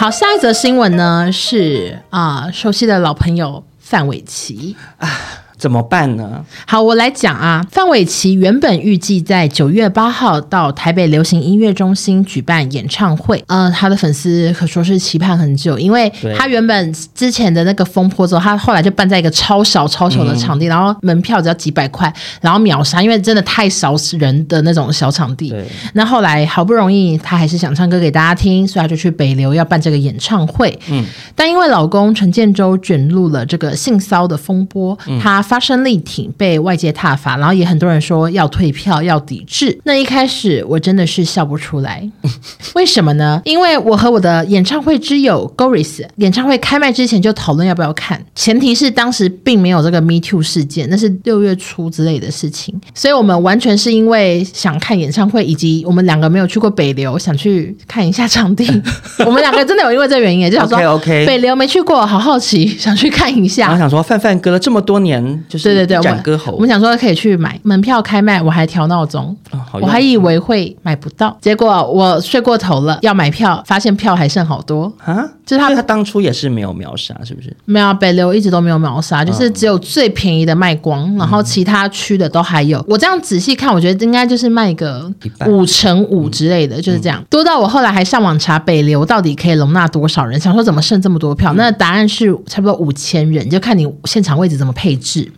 好，下一则新闻呢是啊、熟悉的老朋友范玮琪啊。怎么办呢？好，我来讲啊。范玮琪原本预计在九月八号到台北流行音乐中心举办演唱会，呃，他的粉丝可说是期盼很久，因为他原本之前的那个风波之后，他后来就办在一个超小超小的场地，嗯、然后门票只要几百块，然后秒杀，因为真的太少人的那种小场地。那后来好不容易他还是想唱歌给大家听，所以他就去北流要办这个演唱会。嗯，但因为老公陈建州卷入了这个性骚的风波，嗯、他。发声力挺，被外界挞伐，然后也很多人说要退票、要抵制。那一开始我真的是笑不出来，<laughs> 为什么呢？因为我和我的演唱会之友 Goris 演唱会开卖之前就讨论要不要看，前提是当时并没有这个 Me Too 事件，那是六月初之类的事情，所以我们完全是因为想看演唱会，以及我们两个没有去过北流，想去看一下场地。<laughs> 我们两个真的有因为这个原因，就想说 OK，北流没去过，好好奇，想去看一下。然后想说范范隔了这么多年。就是对对对，歌喉。我，我们想说可以去买门票开卖，我还调闹钟，哦、我还以为会买不到，结果我睡过头了，要买票，发现票还剩好多。啊！就是他他当初也是没有秒杀，是不是？没有，北流一直都没有秒杀，就是只有最便宜的卖光，嗯、然后其他区的都还有。我这样仔细看，我觉得应该就是卖个五乘五之类的，嗯、就是这样。多到我后来还上网查北流到底可以容纳多少人，想说怎么剩这么多票？嗯、那答案是差不多五千人，就看你现场位置怎么配置。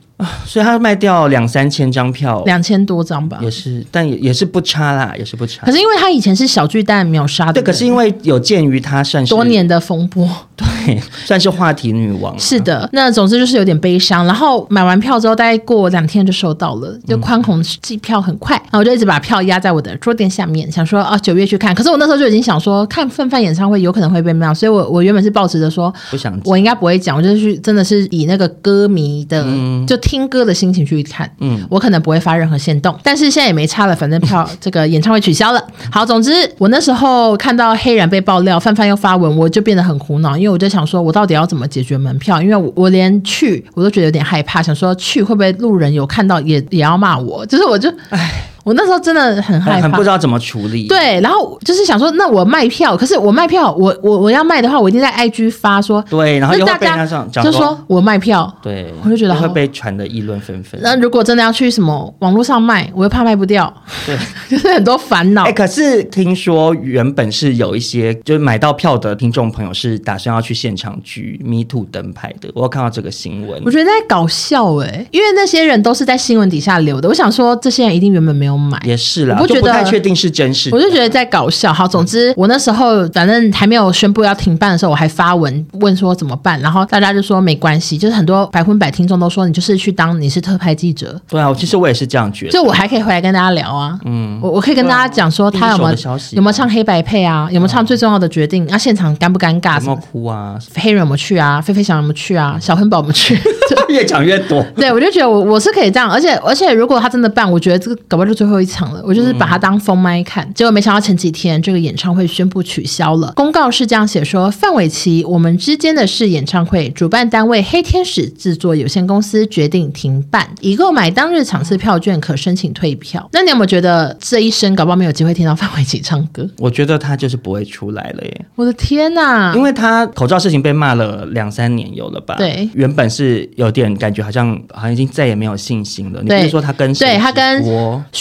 所以他卖掉两三千张票，两千多张吧，也是，但也也是不差啦，也是不差。可是因为他以前是小巨蛋秒杀的，对，可是因为有鉴于他算是多年的风波，对，算是话题女王。是的，那总之就是有点悲伤。然后买完票之后，大概过两天就收到了，就宽宏寄票很快，然后我就一直把票压在我的桌垫下面，想说啊九月去看。可是我那时候就已经想说，看范范演唱会有可能会被骂，所以我我原本是抱持着说不想，我应该不会讲，我就是去真的是以那个歌迷的、嗯、就听歌的心情去看，嗯，我可能不会发任何限动，但是现在也没差了，反正票 <laughs> 这个演唱会取消了。好，总之我那时候看到黑人被爆料，范范又发文，我就变得很苦恼，因为我就想说，我到底要怎么解决门票？因为我我连去我都觉得有点害怕，想说去会不会路人有看到也也要骂我？就是我就唉。我那时候真的很害怕，很不知道怎么处理。对，然后就是想说，那我卖票，可是我卖票，我我我要卖的话，我一定在 IG 发说。对，然后又被大家就说我卖票。对，我就觉得会被传的议论纷纷。那如果真的要去什么网络上卖，我又怕卖不掉。对，<laughs> 就是很多烦恼。哎，可是听说原本是有一些就是买到票的听众朋友是打算要去现场举 Me Too 灯牌的，我有看到这个新闻。我觉得在搞笑哎、欸，因为那些人都是在新闻底下留的。我想说，这些人一定原本没有买。也是啦。我不觉得不太确定是真是，我就觉得在搞笑。好，总之我那时候反正还没有宣布要停办的时候，我还发文问说怎么办，然后大家就说没关系，就是很多百分百听众都说你就是去当你是特派记者。对啊，其实我也是这样觉得，就我还可以回来跟大家聊啊。嗯，我我可以跟大家讲说他有没有有没有唱黑白配啊，有没有唱最重要的决定啊，现场尴不尴尬？有没有哭啊？黑人有没有去啊？菲菲想有没有去啊？小亨宝有没有去？<laughs> 越讲越多。<laughs> 对，我就觉得我我是可以这样，而且而且如果他真的办，我觉得这个搞不好就最后一场了。我就是把它当封麦看，结果没想到前几天这个演唱会宣布取消了。公告是这样写说：范玮琪，我们之间的事演唱会主办单位黑天使制作有限公司决定停办，已购买当日场次票券可申请退票。那你有没有觉得这一生搞不好没有机会听到范玮琪唱歌？我觉得他就是不会出来了耶！我的天哪！因为他口罩事情被骂了两三年有了吧？对，原本是有点感觉好像好像已经再也没有信心了。你不是说他跟谁？对，他跟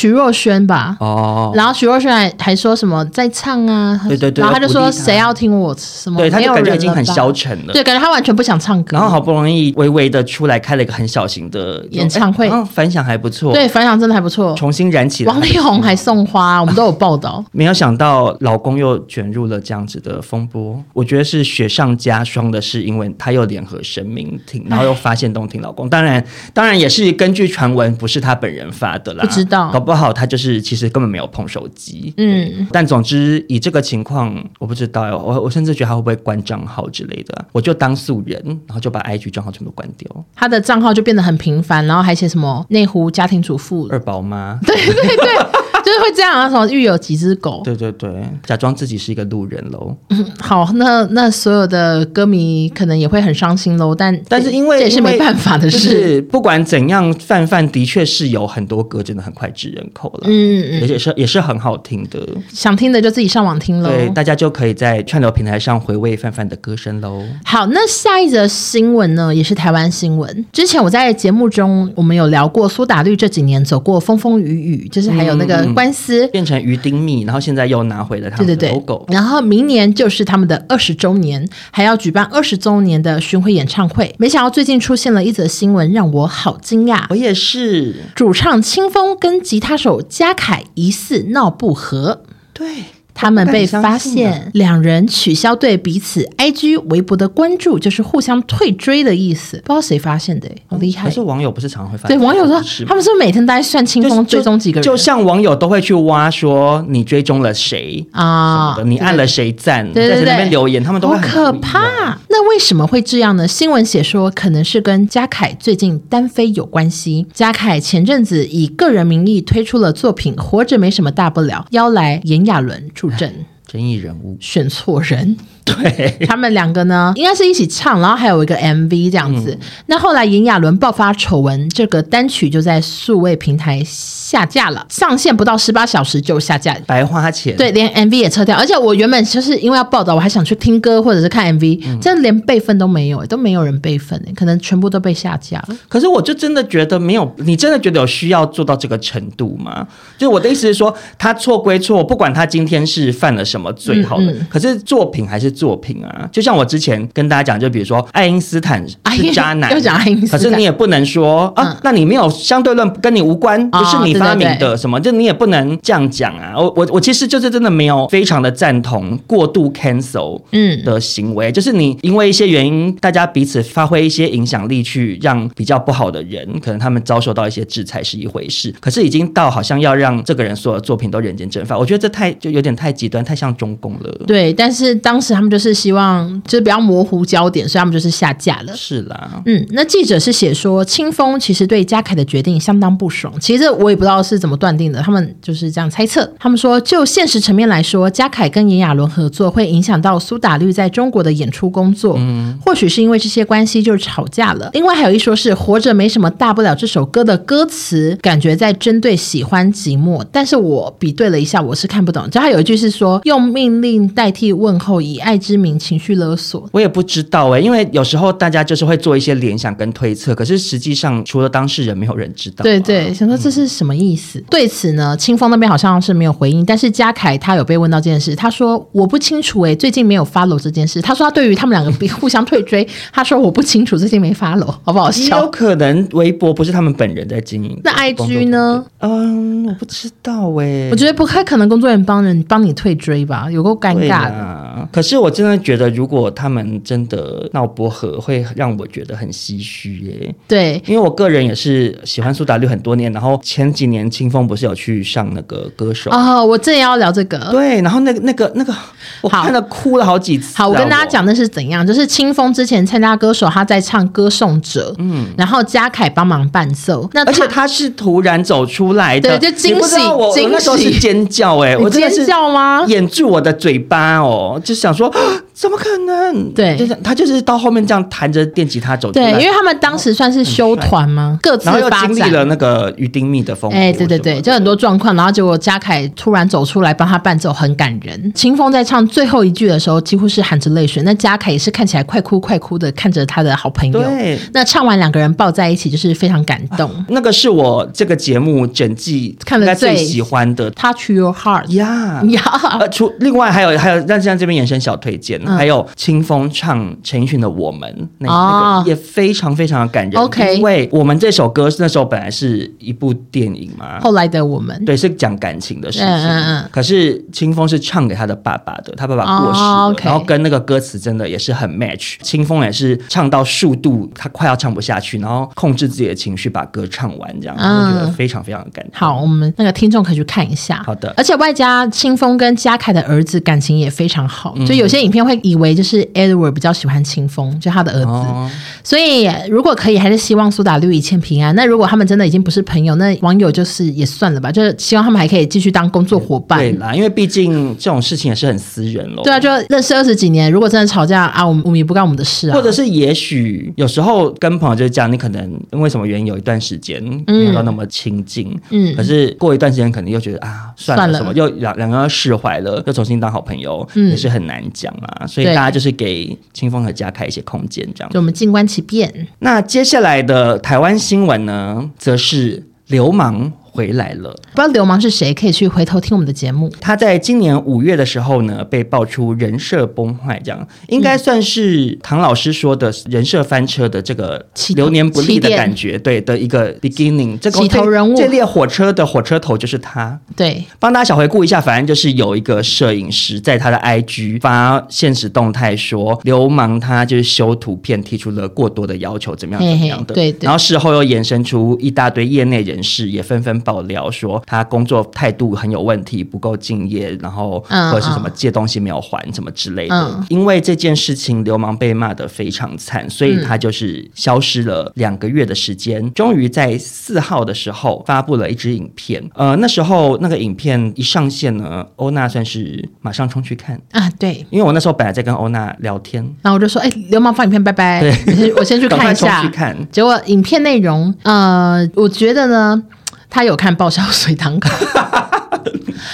徐若瑄吧？哦，然后徐若瑄还还说什么在唱啊？对对对，然后他就说谁要听我什么？对，他就感觉已经很消沉了。对，感觉他完全不想唱歌。然后好不容易微微的出来开了一个很小型的演唱会，反响还不错。对，反响真的还不错，重新燃起来。王力宏还送花，我们都有报道。<laughs> 没有想到老公又卷入了这样子的风波，我觉得是雪上加霜的，是因为他又联合神明挺，然后又发现动挺老公。当然，当然也是根据传闻，不是他本人发的啦。不知道，搞不好他就是其实根本没有碰手机。嗯，但总之以这个情况，我不知道哟，我我甚至觉得他会不会关账号之类的，我就当素人，然后就把 IG 账号全部关掉。他的账号就变得很频繁，然后还写什么内湖家庭主妇、二宝妈，对对对。就是会这样啊，什么育有几只狗？对对对，假装自己是一个路人喽。嗯，好，那那所有的歌迷可能也会很伤心喽。但但是因为这也是没办法的事。是不管怎样，范范的确是有很多歌真的很脍炙人口了。嗯嗯，而且是也是很好听的。想听的就自己上网听喽。对，大家就可以在串流平台上回味范范的歌声喽。好，那下一则新闻呢，也是台湾新闻。之前我在节目中我们有聊过苏打绿这几年走过风风雨雨，就是还有那个。官司变成鱼丁蜜，然后现在又拿回了他们的 logo。对对对，然后明年就是他们的二十周年，还要举办二十周年的巡回演唱会。没想到最近出现了一则新闻，让我好惊讶。我也是，主唱清风跟吉他手嘉凯疑似闹不和。对。他们被发现，两人取消对彼此 IG、微博的关注，就是互相退追的意思。不知道谁发现的，好厉害！可是网友不是常常会发现？对，网友说他们是不是每天都在算清风追踪几个人？就像网友都会去挖说你追踪了谁啊？你按了谁赞？在那边留言，他们都会很可怕。那为什么会这样呢？新闻写说，可能是跟嘉凯最近单飞有关系。嘉凯前阵子以个人名义推出了作品《活着没什么大不了》，邀来炎亚纶助阵。争议人物选错人，对他们两个呢，应该是一起唱，然后还有一个 MV 这样子。嗯、那后来炎亚纶爆发丑闻，这个单曲就在数位平台下架了，上线不到十八小时就下架，白花钱。对，连 MV 也撤掉，而且我原本就是因为要报道，我还想去听歌或者是看 MV，嗯、真的连备份都没有，都没有人备份，可能全部都被下架了。可是我就真的觉得没有，你真的觉得有需要做到这个程度吗？就我的意思是说，他错归错，不管他今天是犯了什么罪，好了，嗯嗯、可是作品还是作品啊。就像我之前跟大家讲，就比如说爱因斯坦 <laughs> 是渣男，又讲爱因斯坦，可是你也不能说啊，嗯、那你没有相对论，跟你无关，不是你发明的什么，就你也不能这样讲啊。我我我其实就是真的没有非常的赞同过度 cancel 嗯的行为，嗯、就是你因为一些原因，大家彼此发挥一些影响力，去让比较不好的人，可能他们遭受到一些制裁是一回事，可是已经到好像要让这个人所有的作品都人间蒸发，我觉得这太就有点太极端，太像中共了。对，但是当时他们就是希望就是比较模糊焦点，所以他们就是下架了。是啦，嗯，那记者是写说清风其实对嘉凯的决定相当不爽，其实我也不知道是怎么断定的，他们就是这样猜测。他们说就现实层面来说，嘉凯跟炎亚纶合作会影响到苏打绿在中国的演出工作，嗯，或许是因为这些关系就吵架了。另外还有一说是活着没什么大不了，这首歌的歌词感觉在针对喜欢寂寞，但是我比对了一下，我是看不懂。就他有一句是说用命令代替问候，以爱之名情绪勒索。我也不知道哎、欸，因为有时候大家就是会做一些联想跟推测，可是实际上除了当事人，没有人知道、啊。对对，想说这是什么意思？嗯、对此呢，清风那边好像是没有回应，但是嘉凯他有被问到这件事，他说我不清楚哎、欸，最近没有 follow 这件事。他说他对于他们两个互相退追，他说我不清楚，最近没 follow，好不好笑？有可能微博不是他们本人在经营，那 IG 呢？嗯，我不知道哎、欸，我觉得不太可能工作人员帮人帮你退追吧，有够尴尬的。可是我真的觉得，如果他们真的闹不和，会让我觉得很唏嘘耶。对，因为我个人也是喜欢苏打绿很多年，然后前几年清风不是有去上那个歌手哦，我正要聊这个。对，然后那个那个那个，我看了哭了好几次。好，我跟大家讲的是怎样，就是清风之前参加歌手，他在唱《歌颂者》，嗯，然后嘉凯帮忙伴奏，那而且他是突然走出来的，对，就惊喜，惊喜，那时候是尖叫哎，我尖叫吗？掩住我的嘴巴哦。就想说，怎么可能？对，就是他就是到后面这样弹着电吉他走。对，因为他们当时算是修团吗？各自然后又经历了那个于丁密的风波。哎，对对对，就很多状况。然后结果嘉凯突然走出来帮他伴奏，很感人。秦风在唱最后一句的时候，几乎是含着泪水。那嘉凯也是看起来快哭快哭的，看着他的好朋友。对，那唱完两个人抱在一起，就是非常感动。啊，那个是我这个节目整季看的最喜欢的，Touch Your Heart。呀呀，呃，除另外还有还有，让像这边延伸小推荐，还有清风唱陈奕迅的《我们》，那那个也非常非常的感人。OK，因为我们这首歌那时候本来是一部电影嘛，后来的我们，对，是讲感情的事情。嗯嗯。可是清风是唱给他的爸爸的，他爸爸过世了，然后跟那个歌词真的也是很 match。清风也是唱到数度，他快要唱不下去，然后控制自己的情绪把歌唱完，这样我觉得非常非常的感人。好，我们那个听众可以去看一下。好的。而且外加清风跟嘉凯的儿子感情也非常好，就有些影片会以为就是 Edward 比较喜欢清风，就他的儿子。哦、所以如果可以，还是希望苏打绿一切平安。那如果他们真的已经不是朋友，那网友就是也算了吧，就是希望他们还可以继续当工作伙伴。对啦，因为毕竟这种事情也是很私人喽。对啊，就认识二十几年，如果真的吵架啊，我们我们也不干我们的事啊。或者是也许有时候跟朋友就是这样，你可能因为什么原因有一段时间没有那么亲近，嗯，可是过一段时间可能又觉得啊，算了什么，又两两个人释怀了，又重新当好朋友，嗯，也是很难讲啊。所以大家就是给清风和家开一些空间，这样。就我们静观其变。那接下来的台湾新闻呢，则是流氓。回来了，不知道流氓是谁，可以去回头听我们的节目。他在今年五月的时候呢，被爆出人设崩坏，这样应该算是唐老师说的人设翻车的这个流年不利的感觉，对的一个 beginning。这个起头人物，这列火车的火车头就是他。对，帮大家小回顾一下，反正就是有一个摄影师在他的 IG 发现实动态说，流氓他就是修图片提出了过多的要求，怎么样怎么样的。嘿嘿对，对，然后事后又衍生出一大堆业内人士也纷纷。爆料说他工作态度很有问题，不够敬业，然后或者是什么借东西没有还，什么之类的。嗯、因为这件事情，流氓被骂的非常惨，所以他就是消失了两个月的时间。终于在四号的时候发布了一支影片。呃，那时候那个影片一上线呢，欧娜算是马上冲去看啊。对，因为我那时候本来在跟欧娜聊天，然后我就说：“哎、欸，流氓发影片，拜拜。对” <laughs> 我先去看一下。去看，结果影片内容，呃，我觉得呢。他有看爆笑随堂考。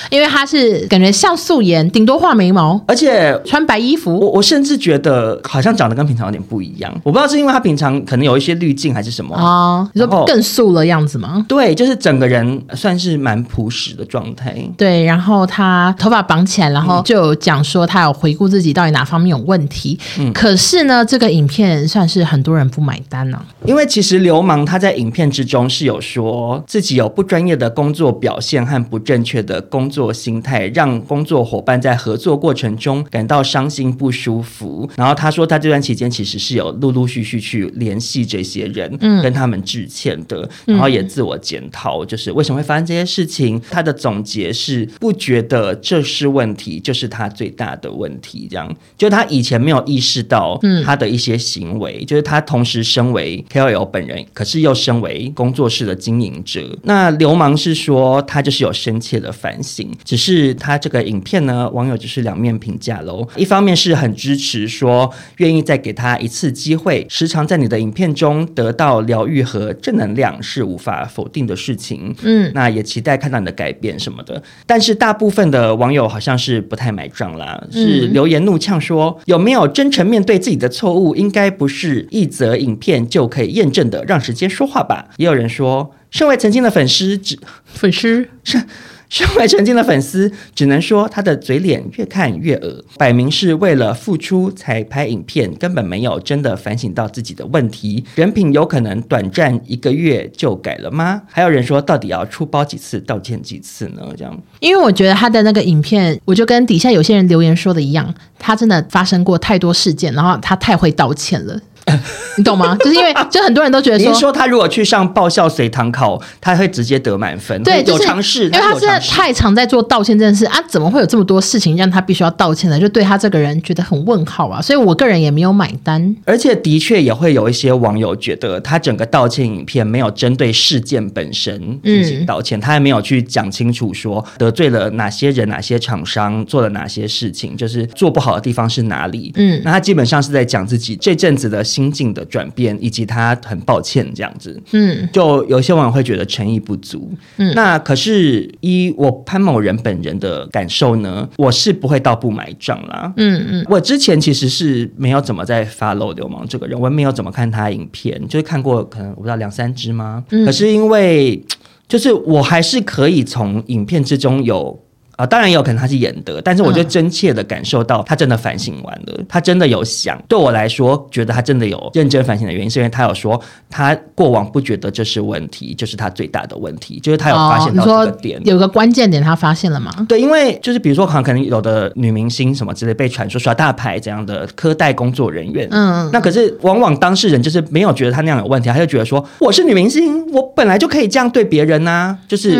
因为他是感觉像素颜，顶多画眉毛，而且穿白衣服。我我甚至觉得好像长得跟平常有点不一样。我不知道是因为他平常可能有一些滤镜还是什么啊？你说更素的样子吗？对，就是整个人算是蛮朴实的状态。对，然后他头发绑起来，然后就有讲说他有回顾自己到底哪方面有问题。嗯，可是呢，这个影片算是很多人不买单呢、啊。因为其实流氓他在影片之中是有说自己有不专业的工作表现和不正确的。工作心态让工作伙伴在合作过程中感到伤心不舒服。然后他说，他这段期间其实是有陆陆续续去联系这些人，嗯，跟他们致歉的，然后也自我检讨，就是为什么会发生这些事情。他的总结是不觉得这是问题，就是他最大的问题。这样，就他以前没有意识到，嗯他的一些行为，就是他同时身为 KOL 本人，可是又身为工作室的经营者。那流氓是说，他就是有深切的反。省，只是他这个影片呢，网友就是两面评价喽。一方面是很支持，说愿意再给他一次机会，时常在你的影片中得到疗愈和正能量是无法否定的事情。嗯，那也期待看到你的改变什么的。但是大部分的网友好像是不太买账啦，是留言怒呛说，有没有真诚面对自己的错误，应该不是一则影片就可以验证的。让时间说话吧。也有人说，身为曾经的粉丝，只粉丝是。<laughs> 身为曾经的粉丝，只能说他的嘴脸越看越恶，摆明是为了付出才拍影片，根本没有真的反省到自己的问题。人品有可能短暂一个月就改了吗？还有人说，到底要出包几次，道歉几次呢？这样，因为我觉得他的那个影片，我就跟底下有些人留言说的一样，他真的发生过太多事件，然后他太会道歉了。<laughs> 你懂吗？就是因为 <laughs> 就很多人都觉得说，他如果去上爆笑随堂考，他会直接得满分。对，有尝试，因为他真的太常在做道歉这件事啊，怎么会有这么多事情让他必须要道歉呢？就对他这个人觉得很问号啊。所以我个人也没有买单。而且的确也会有一些网友觉得他整个道歉影片没有针对事件本身进行道歉，嗯、他还没有去讲清楚说得罪了哪些人、哪些厂商，做了哪些事情，就是做不好的地方是哪里。嗯，那他基本上是在讲自己这阵子的。心境的转变，以及他很抱歉这样子，嗯，就有些网友会觉得诚意不足，嗯，那可是依我潘某人本人的感受呢，我是不会到不买账啦，嗯嗯，我之前其实是没有怎么在 follow 流氓这个人，我也没有怎么看他影片，就是看过可能我不知道两三支吗？嗯，可是因为就是我还是可以从影片之中有。啊，当然也有可能他是演的，但是我就真切的感受到他真的反省完了，嗯、他真的有想。对我来说，觉得他真的有认真反省的原因，是因为他有说他过往不觉得这是问题，就是他最大的问题，就是他有发现到这个点。哦、有个关键点，他发现了吗？对，因为就是比如说，可能可能有的女明星什么之类被传说耍大牌这样的科代工作人员，嗯，那可是往往当事人就是没有觉得他那样有问题，他就觉得说我是女明星，我本来就可以这样对别人呐、啊，就是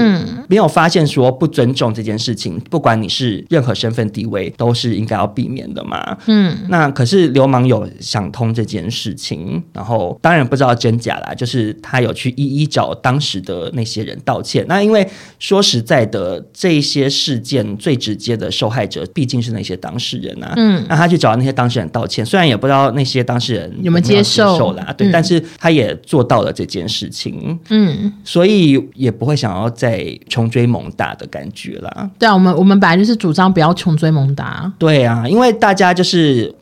没有发现说不尊重这件事情。不管你是任何身份地位，都是应该要避免的嘛。嗯，那可是流氓有想通这件事情，然后当然不知道真假啦，就是他有去一一找当时的那些人道歉。那因为说实在的，这些事件最直接的受害者毕竟是那些当事人啊。嗯，那他去找那些当事人道歉，虽然也不知道那些当事人有没有接受啦，对，嗯，但是他也做到了这件事情。嗯，所以也不会想要再穷追猛打的感觉啦。对啊，我们我们本来就是主张不要穷追猛打。对啊，因为大家就是。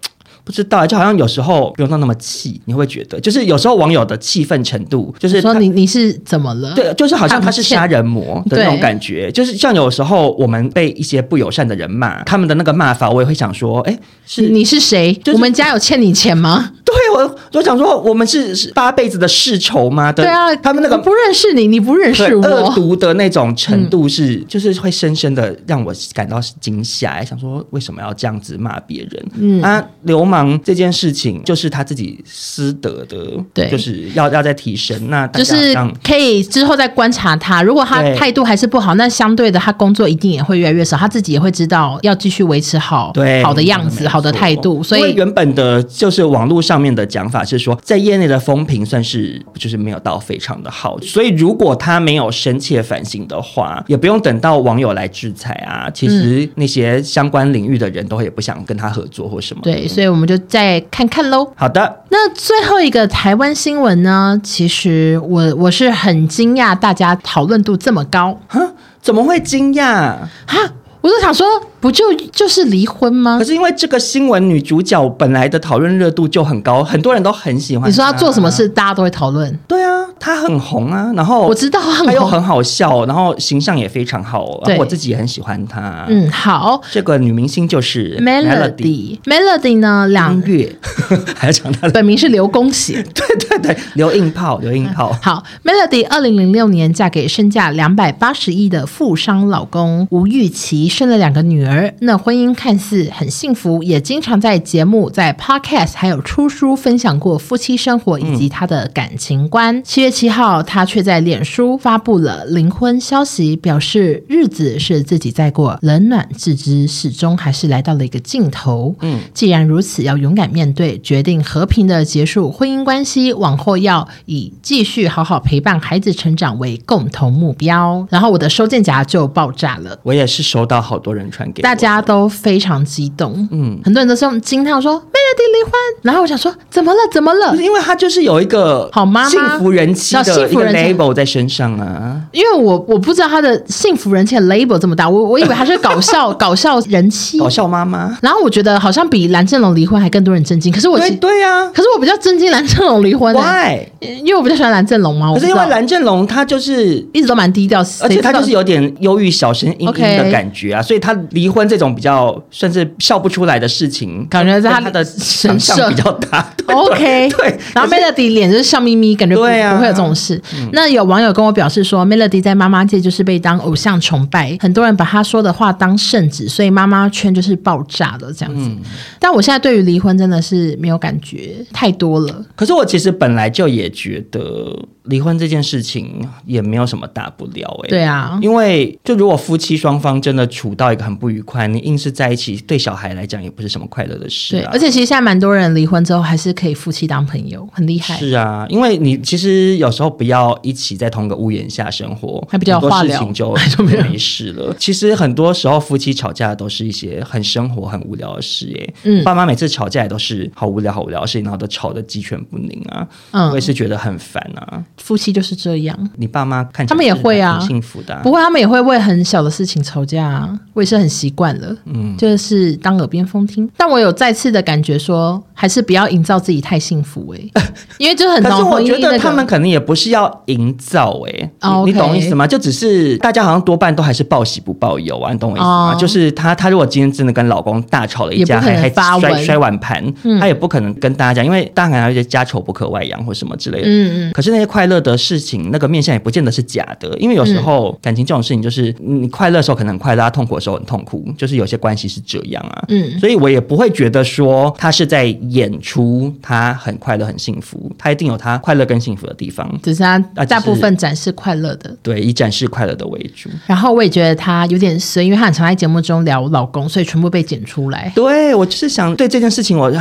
不知道，就好像有时候不用到那么气，你会觉得，就是有时候网友的气愤程度，就是说你你是怎么了？对，就是好像他是杀人魔的那种感觉，就是像有时候我们被一些不友善的人骂，他们的那个骂法，我也会想说，哎，是你是谁？就是、我们家有欠你钱吗？对，我我想说，我们是是八辈子的世仇吗？对啊，他们那个不认识你，你不认识我，恶毒的那种程度是，嗯、就是会深深的让我感到惊吓，想说为什么要这样子骂别人？嗯啊，流氓这件事情就是他自己私德的，对，就是要要再提升。那就是可以之后再观察他，如果他态度还是不好，那相对的他工作一定也会越来越少，他自己也会知道要继续维持好对好的样子、好的态度。所以原本的就是网络上面的讲法是说，在业内的风评算是就是没有到非常的好。所以如果他没有深切反省的话，也不用等到网友来制裁啊。其实那些相关领域的人都也不想跟他合作或什么。对，所以我们。们就再看看喽。好的，那最后一个台湾新闻呢？其实我我是很惊讶，大家讨论度这么高。哼？怎么会惊讶？哈？我就想说，不就就是离婚吗？可是因为这个新闻女主角本来的讨论热度就很高，很多人都很喜欢。你说她做什么事，大家都会讨论。对啊，她很红啊，然后我知道她又很好笑，然后形象也非常好，然后我自己也很喜欢她。嗯，好，这个女明星就是 Melody。Melody 呢，两月 <laughs> 还要讲她的本名是刘恭喜。<laughs> 对对对，刘硬炮，刘硬炮。好，Melody 二零零六年嫁给身价两百八十亿的富商老公吴玉琪。生了两个女儿，那婚姻看似很幸福，也经常在节目、在 Podcast 还有出书分享过夫妻生活以及他的感情观。七、嗯、月七号，他却在脸书发布了离婚消息，表示日子是自己在过，冷暖自知，始终还是来到了一个尽头。嗯，既然如此，要勇敢面对，决定和平的结束婚姻关系，往后要以继续好好陪伴孩子成长为共同目标。然后我的收件夹就爆炸了，我也是收到。好多人传给大家都非常激动，嗯，很多人都是用惊叹说 Melody 离婚，然后我想说怎么了？怎么了？因为他就是有一个好妈妈幸福人妻的一个 label 在身上啊。因为我我不知道他的幸福人妻的 label 这么大，我我以为他是搞笑 <laughs> 搞笑人妻，搞笑妈妈。然后我觉得好像比蓝正龙离婚还更多人震惊。可是我对对呀，可是我比较震惊蓝正龙离婚，Why？因为我比较喜欢蓝正龙嘛。可是因为蓝正龙他就是一直都蛮低调，而且他就是有点忧郁小生阴阴的感觉啊，所以他离婚这种比较算是笑不出来的事情，感觉在他的身上比较大。<laughs> OK，对。然后 Melody 脸就是笑眯眯，感觉不会有这种事。那有网友跟我表示说，Melody 在妈妈界就是被当偶像崇拜，很多人把她说的话当圣旨，所以妈妈圈就是爆炸了这样子。但我现在对于离婚真的是没有感觉太多了。可是我其实本来就也觉得离婚这件事情也没有什么大不了哎。对啊，因为就如果夫妻双方真的处到一个很不愉快，你硬是在一起，对小孩来讲也不是什么快乐的事啊。对，而且其实现在蛮多人离婚之后还是可以夫妻当朋友，很厉害。是啊，因为你其实有时候不要一起在同个屋檐下生活，还比较化疗，很多事情就 <laughs> 就没事了。其实很多时候夫妻吵架都是一些很生活很无聊的事耶。嗯，爸妈每次吵架也都是好无聊好无聊的事情，然后都吵得鸡犬不宁啊。嗯，我也是觉得很烦啊。夫妻就是这样。你爸妈看他们也会啊，幸福的。不过他们也会为很小的事情吵架啊。我也是很习惯了。嗯，就是当耳边风听。但我有再次的感觉说，还是不要营造自己太幸福哎，<laughs> 因为就很。可是我觉得他们可能也不是要营造哎，你懂我意思吗？就只是大家好像多半都还是报喜不报忧啊，你懂我意思吗？就是她她如果今天真的跟老公大吵了一架，还还摔摔碗盘，她也不可能跟大家讲，因为大家可能有些家丑不可外扬或什么之类的。嗯嗯。可是那些快乐的事情，那个面相也不见得是假的，因为有时候感情这种事情，就是你快乐的时候可能很快乐，痛苦的时候很痛苦，就是有些关系是这样啊。嗯。所以我也不会觉得说他是在演出，他很快乐很幸福，他一定有他快乐跟幸福的地方，只是他大部分展示快乐的，对，以展示快乐的为主。然后我也觉得他有点衰，因为他很常在节目中聊老公，所以全部被剪出来。对，我就是想对这件事情我，我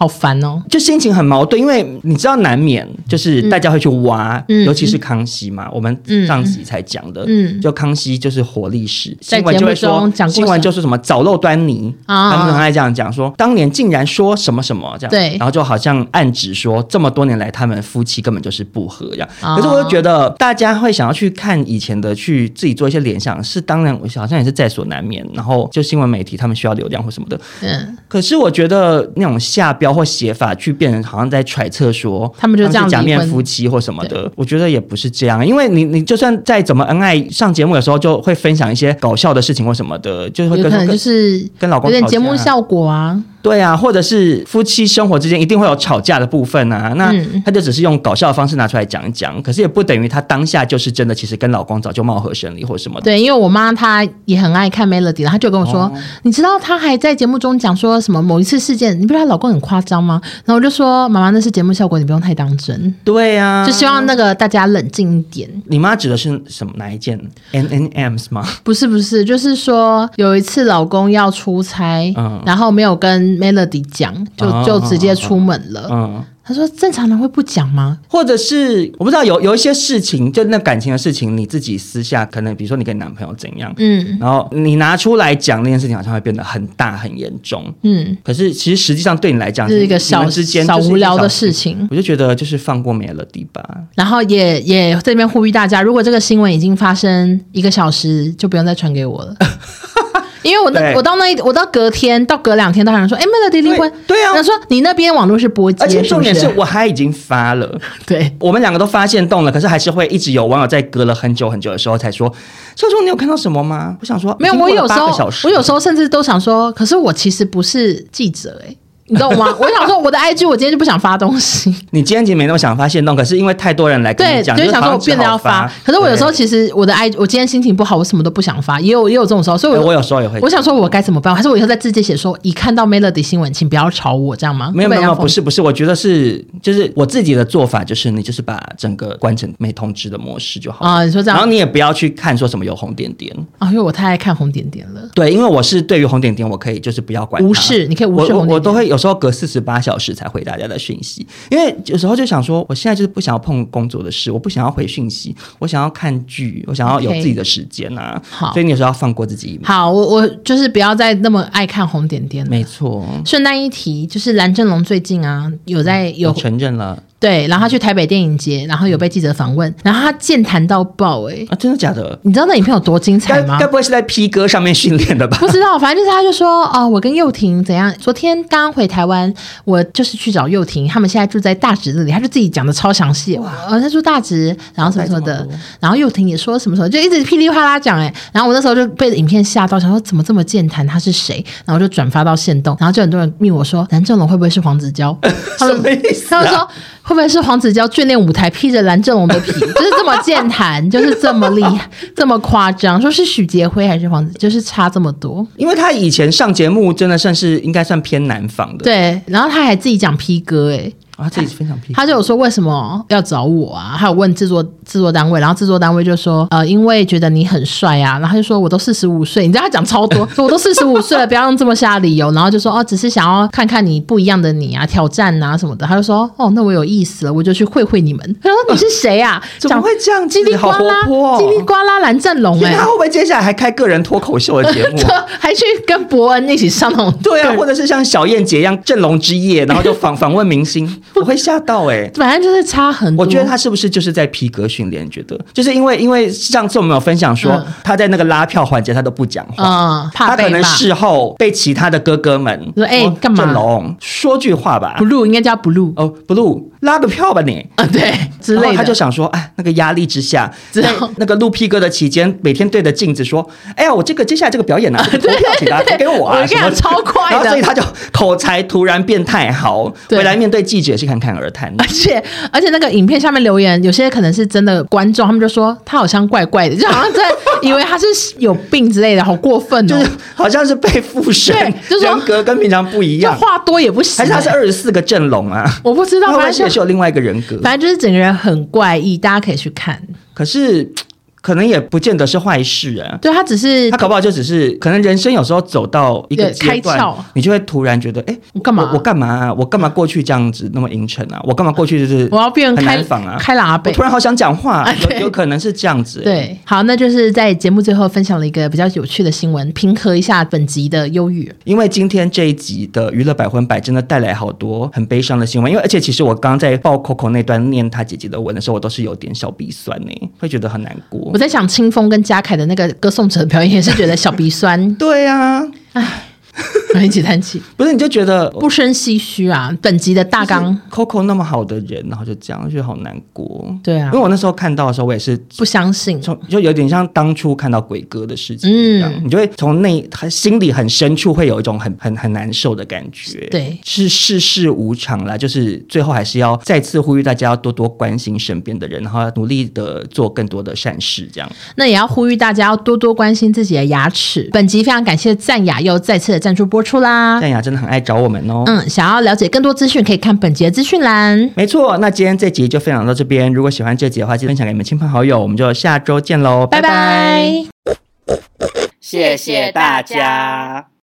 好烦哦，就心情很矛盾，因为你知道难免就是大家会去挖，嗯、尤其是康熙嘛，嗯、我们上集才讲的，嗯，就康熙就是活历史，新闻就会说，新闻就是什么早露端倪，啊、他们很爱这样讲说，当年竟然说什么什么这样，对，然后就好像暗指说这么多年来他们夫妻根本就是不和这样，啊、可是我就觉得大家会想要去看以前的，去自己做一些联想，是当然，我好像也是在所难免，然后就新闻媒体他们需要流量或什么的，嗯，可是我觉得那种下标。或写法去变成好像在揣测说他们就这样假面夫妻或什么的，我觉得也不是这样，因为你你就算再怎么恩爱，上节目有时候就会分享一些搞笑的事情或什么的，就是会跟可能就是跟老公有点节目效果啊。对啊，或者是夫妻生活之间一定会有吵架的部分啊，那他就只是用搞笑的方式拿出来讲一讲，可是也不等于他当下就是真的，其实跟老公早就貌合神离或什么的。对，因为我妈她也很爱看 Melody，她就跟我说，哦、你知道她还在节目中讲说什么某一次事件，你不知道她老公很夸张吗？然后我就说，妈妈那是节目效果，你不用太当真。对、啊，就希望那个大家冷静一点。你妈指的是什么哪一件？N N M's 吗？不是不是，就是说有一次老公要出差，嗯、然后没有跟 Melody 讲。就就直接出门了。嗯。他说正常人会不讲吗？或者是我不知道有有一些事情，就那感情的事情，你自己私下可能，比如说你跟你男朋友怎样，嗯，然后你拿出来讲那件事情，好像会变得很大很严重，嗯。可是其实实际上对你来讲，是一个小之间小无聊的事情。我就觉得就是放过 Melody 吧。然后也也这边呼吁大家，如果这个新闻已经发生一个小时，就不用再传给我了。<laughs> 因为我那我到那一我到隔天到隔两天，都有人说，哎，Melody 离婚，对啊，他说你那边网络是波及，而且重点是我还已经发了，<laughs> 对，我们两个都发现动了，可是还是会一直有网友在隔了很久很久的时候才说，秋秋你有看到什么吗？我想说没有，我有时候我有时候甚至都想说，可是我其实不是记者哎、欸。你懂吗？我想说，我的 IG 我今天就不想发东西。<laughs> 你今天其实没那么想发现动，可是因为太多人来跟你讲，对，就想说我变得要发。可是我有时候其实我的 IG，我今天心情不好，我什么都不想发，也有也有这种时候。所以我，我有时候也会。我想说，我该怎么办？还是我以后在自己写说，一看到 Melody 新闻，请不要吵我，这样吗？没有没有，不是不是，我觉得是就是我自己的做法，就是你就是把整个关成没通知的模式就好啊。你说这样，然后你也不要去看说什么有红点点啊，因为我太爱看红点点了。对，因为我是对于红点点，我可以就是不要管，无视，你可以无视红点点。我我都会有时候隔四十八小时才回大家的讯息，因为有时候就想说，我现在就是不想要碰工作的事，我不想要回讯息，我想要看剧，我想要有自己的时间啊。好，所以你有时候要放过自己。好，我我就是不要再那么爱看红点点。没错。顺带一提，就是蓝正龙最近啊，有在有承认了。对，然后他去台北电影节，然后有被记者访问，然后他健谈到爆哎、欸、啊，真的假的？你知道那影片有多精彩吗？该不会是在 P 哥上面训练的吧？不知道，反正就是他就说哦，我跟幼婷怎样？昨天刚刚回台湾，我就是去找幼婷，他们现在住在大直这里，他就自己讲的超详细哇，呃，他住大直，然后什么什么的，然后幼婷也说什么什么，就一直噼里啪啦讲哎、欸，然后我那时候就被影片吓到，想说怎么这么健谈？他是谁？然后就转发到线动，然后就很多人密我说蓝正龙会不会是黄子佼？<laughs> 什么意思、啊？他们说会不会是黄子佼？眷恋舞台，披着蓝正龙的皮，<laughs> 就是这么健谈，就是这么厉害，这么夸张。说是许杰辉还是黄子，就是差这么多。因为他以前上节目真的算是应该算偏南方的，对。然后他还自己讲 P 歌，哎。他自己非常批，他就有说为什么要找我啊？还有问制作制作单位，然后制作单位就说呃，因为觉得你很帅啊。然后他就说我都四十五岁，你知道他讲超多，说我都四十五岁了，不要用这么瞎理由。然后就说哦，只是想要看看你不一样的你啊，挑战啊什么的。他就说哦，那我有意思了，我就去会会你们。他说你是谁啊？怎么会这样？叽里呱啦，叽里呱啦，蓝正龙哎，他会不会接下来还开个人脱口秀的节目？<laughs> 还去跟伯恩一起上那种对啊，或者是像小燕姐一样正龙之夜，然后就访访问明星，<laughs> 我会吓到哎。反正就是差很多。我觉得他是不是就是在皮革训练？觉得？就是因为因为上次我们有分享说、嗯、他在那个拉票环节他都不讲话，嗯，怕他可能事后被其他的哥哥们说哎干嘛？正龙说句话吧，blue 应该叫 blue 哦，blue 拉个票吧你。啊对之类的，他就想说哎那个压力之下，在那个录 P 哥的期间，每天对着镜子说哎呀我这个接下来这个表演呢、<laughs> 啊，投票请大家 <laughs> 给我啊，什么超快的，所以他就口才突然变太好，回来面对记者是侃侃而谈。而且而且那个影片下面留言，有些可能是真的观众，他们就说他好像怪怪的，就好像在以为他是有病之类的，好过分哦，就是 <laughs> 好像是被附身，就是人格跟平常不一样，话多也不行，还是他是二十四个阵容啊？我不知道，反正也是有另外一个人格，反正就是整个人很怪异，大家可以去看。可是。可能也不见得是坏事啊，对，他只是他搞不好就只是可能人生有时候走到一个阶段，你就会突然觉得，哎，我干嘛？我干嘛啊？我干嘛过去这样子那么阴沉啊？我干嘛过去就是 <laughs> 我要变很难访啊？开喇叭，突然好想讲话，<laughs> 有有可能是这样子。对，好，那就是在节目最后分享了一个比较有趣的新闻，平和一下本集的忧郁。因为今天这一集的娱乐百分百真的带来好多很悲伤的新闻，因为而且其实我刚刚在报 Coco 那段念他姐姐的文的时候，我都是有点小鼻酸呢，会觉得很难过。我在想清风。跟嘉凯的那个歌颂者的表演也是觉得小鼻酸。对呀、啊，唉。<laughs> 一起叹气，不是你就觉得不生唏嘘啊？本集的大纲，Coco 那么好的人，然后就这样，就觉得好难过。对啊，因为我那时候看到的时候，我也是不相信，从就有点像当初看到鬼哥的事情一样，嗯，你就会从内他心里很深处会有一种很很很难受的感觉。对，是世事无常啦，就是最后还是要再次呼吁大家要多多关心身边的人，然后要努力的做更多的善事。这样，那也要呼吁大家要多多关心自己的牙齿。本集非常感谢赞雅又再次的赞助播出啦！淡雅真的很爱找我们哦。嗯，想要了解更多资讯，可以看本集的资讯栏。没错，那今天这集就分享到这边。如果喜欢这集的话，记得分享给你们亲朋好友。我们就下周见喽，拜拜！拜拜，谢谢大家。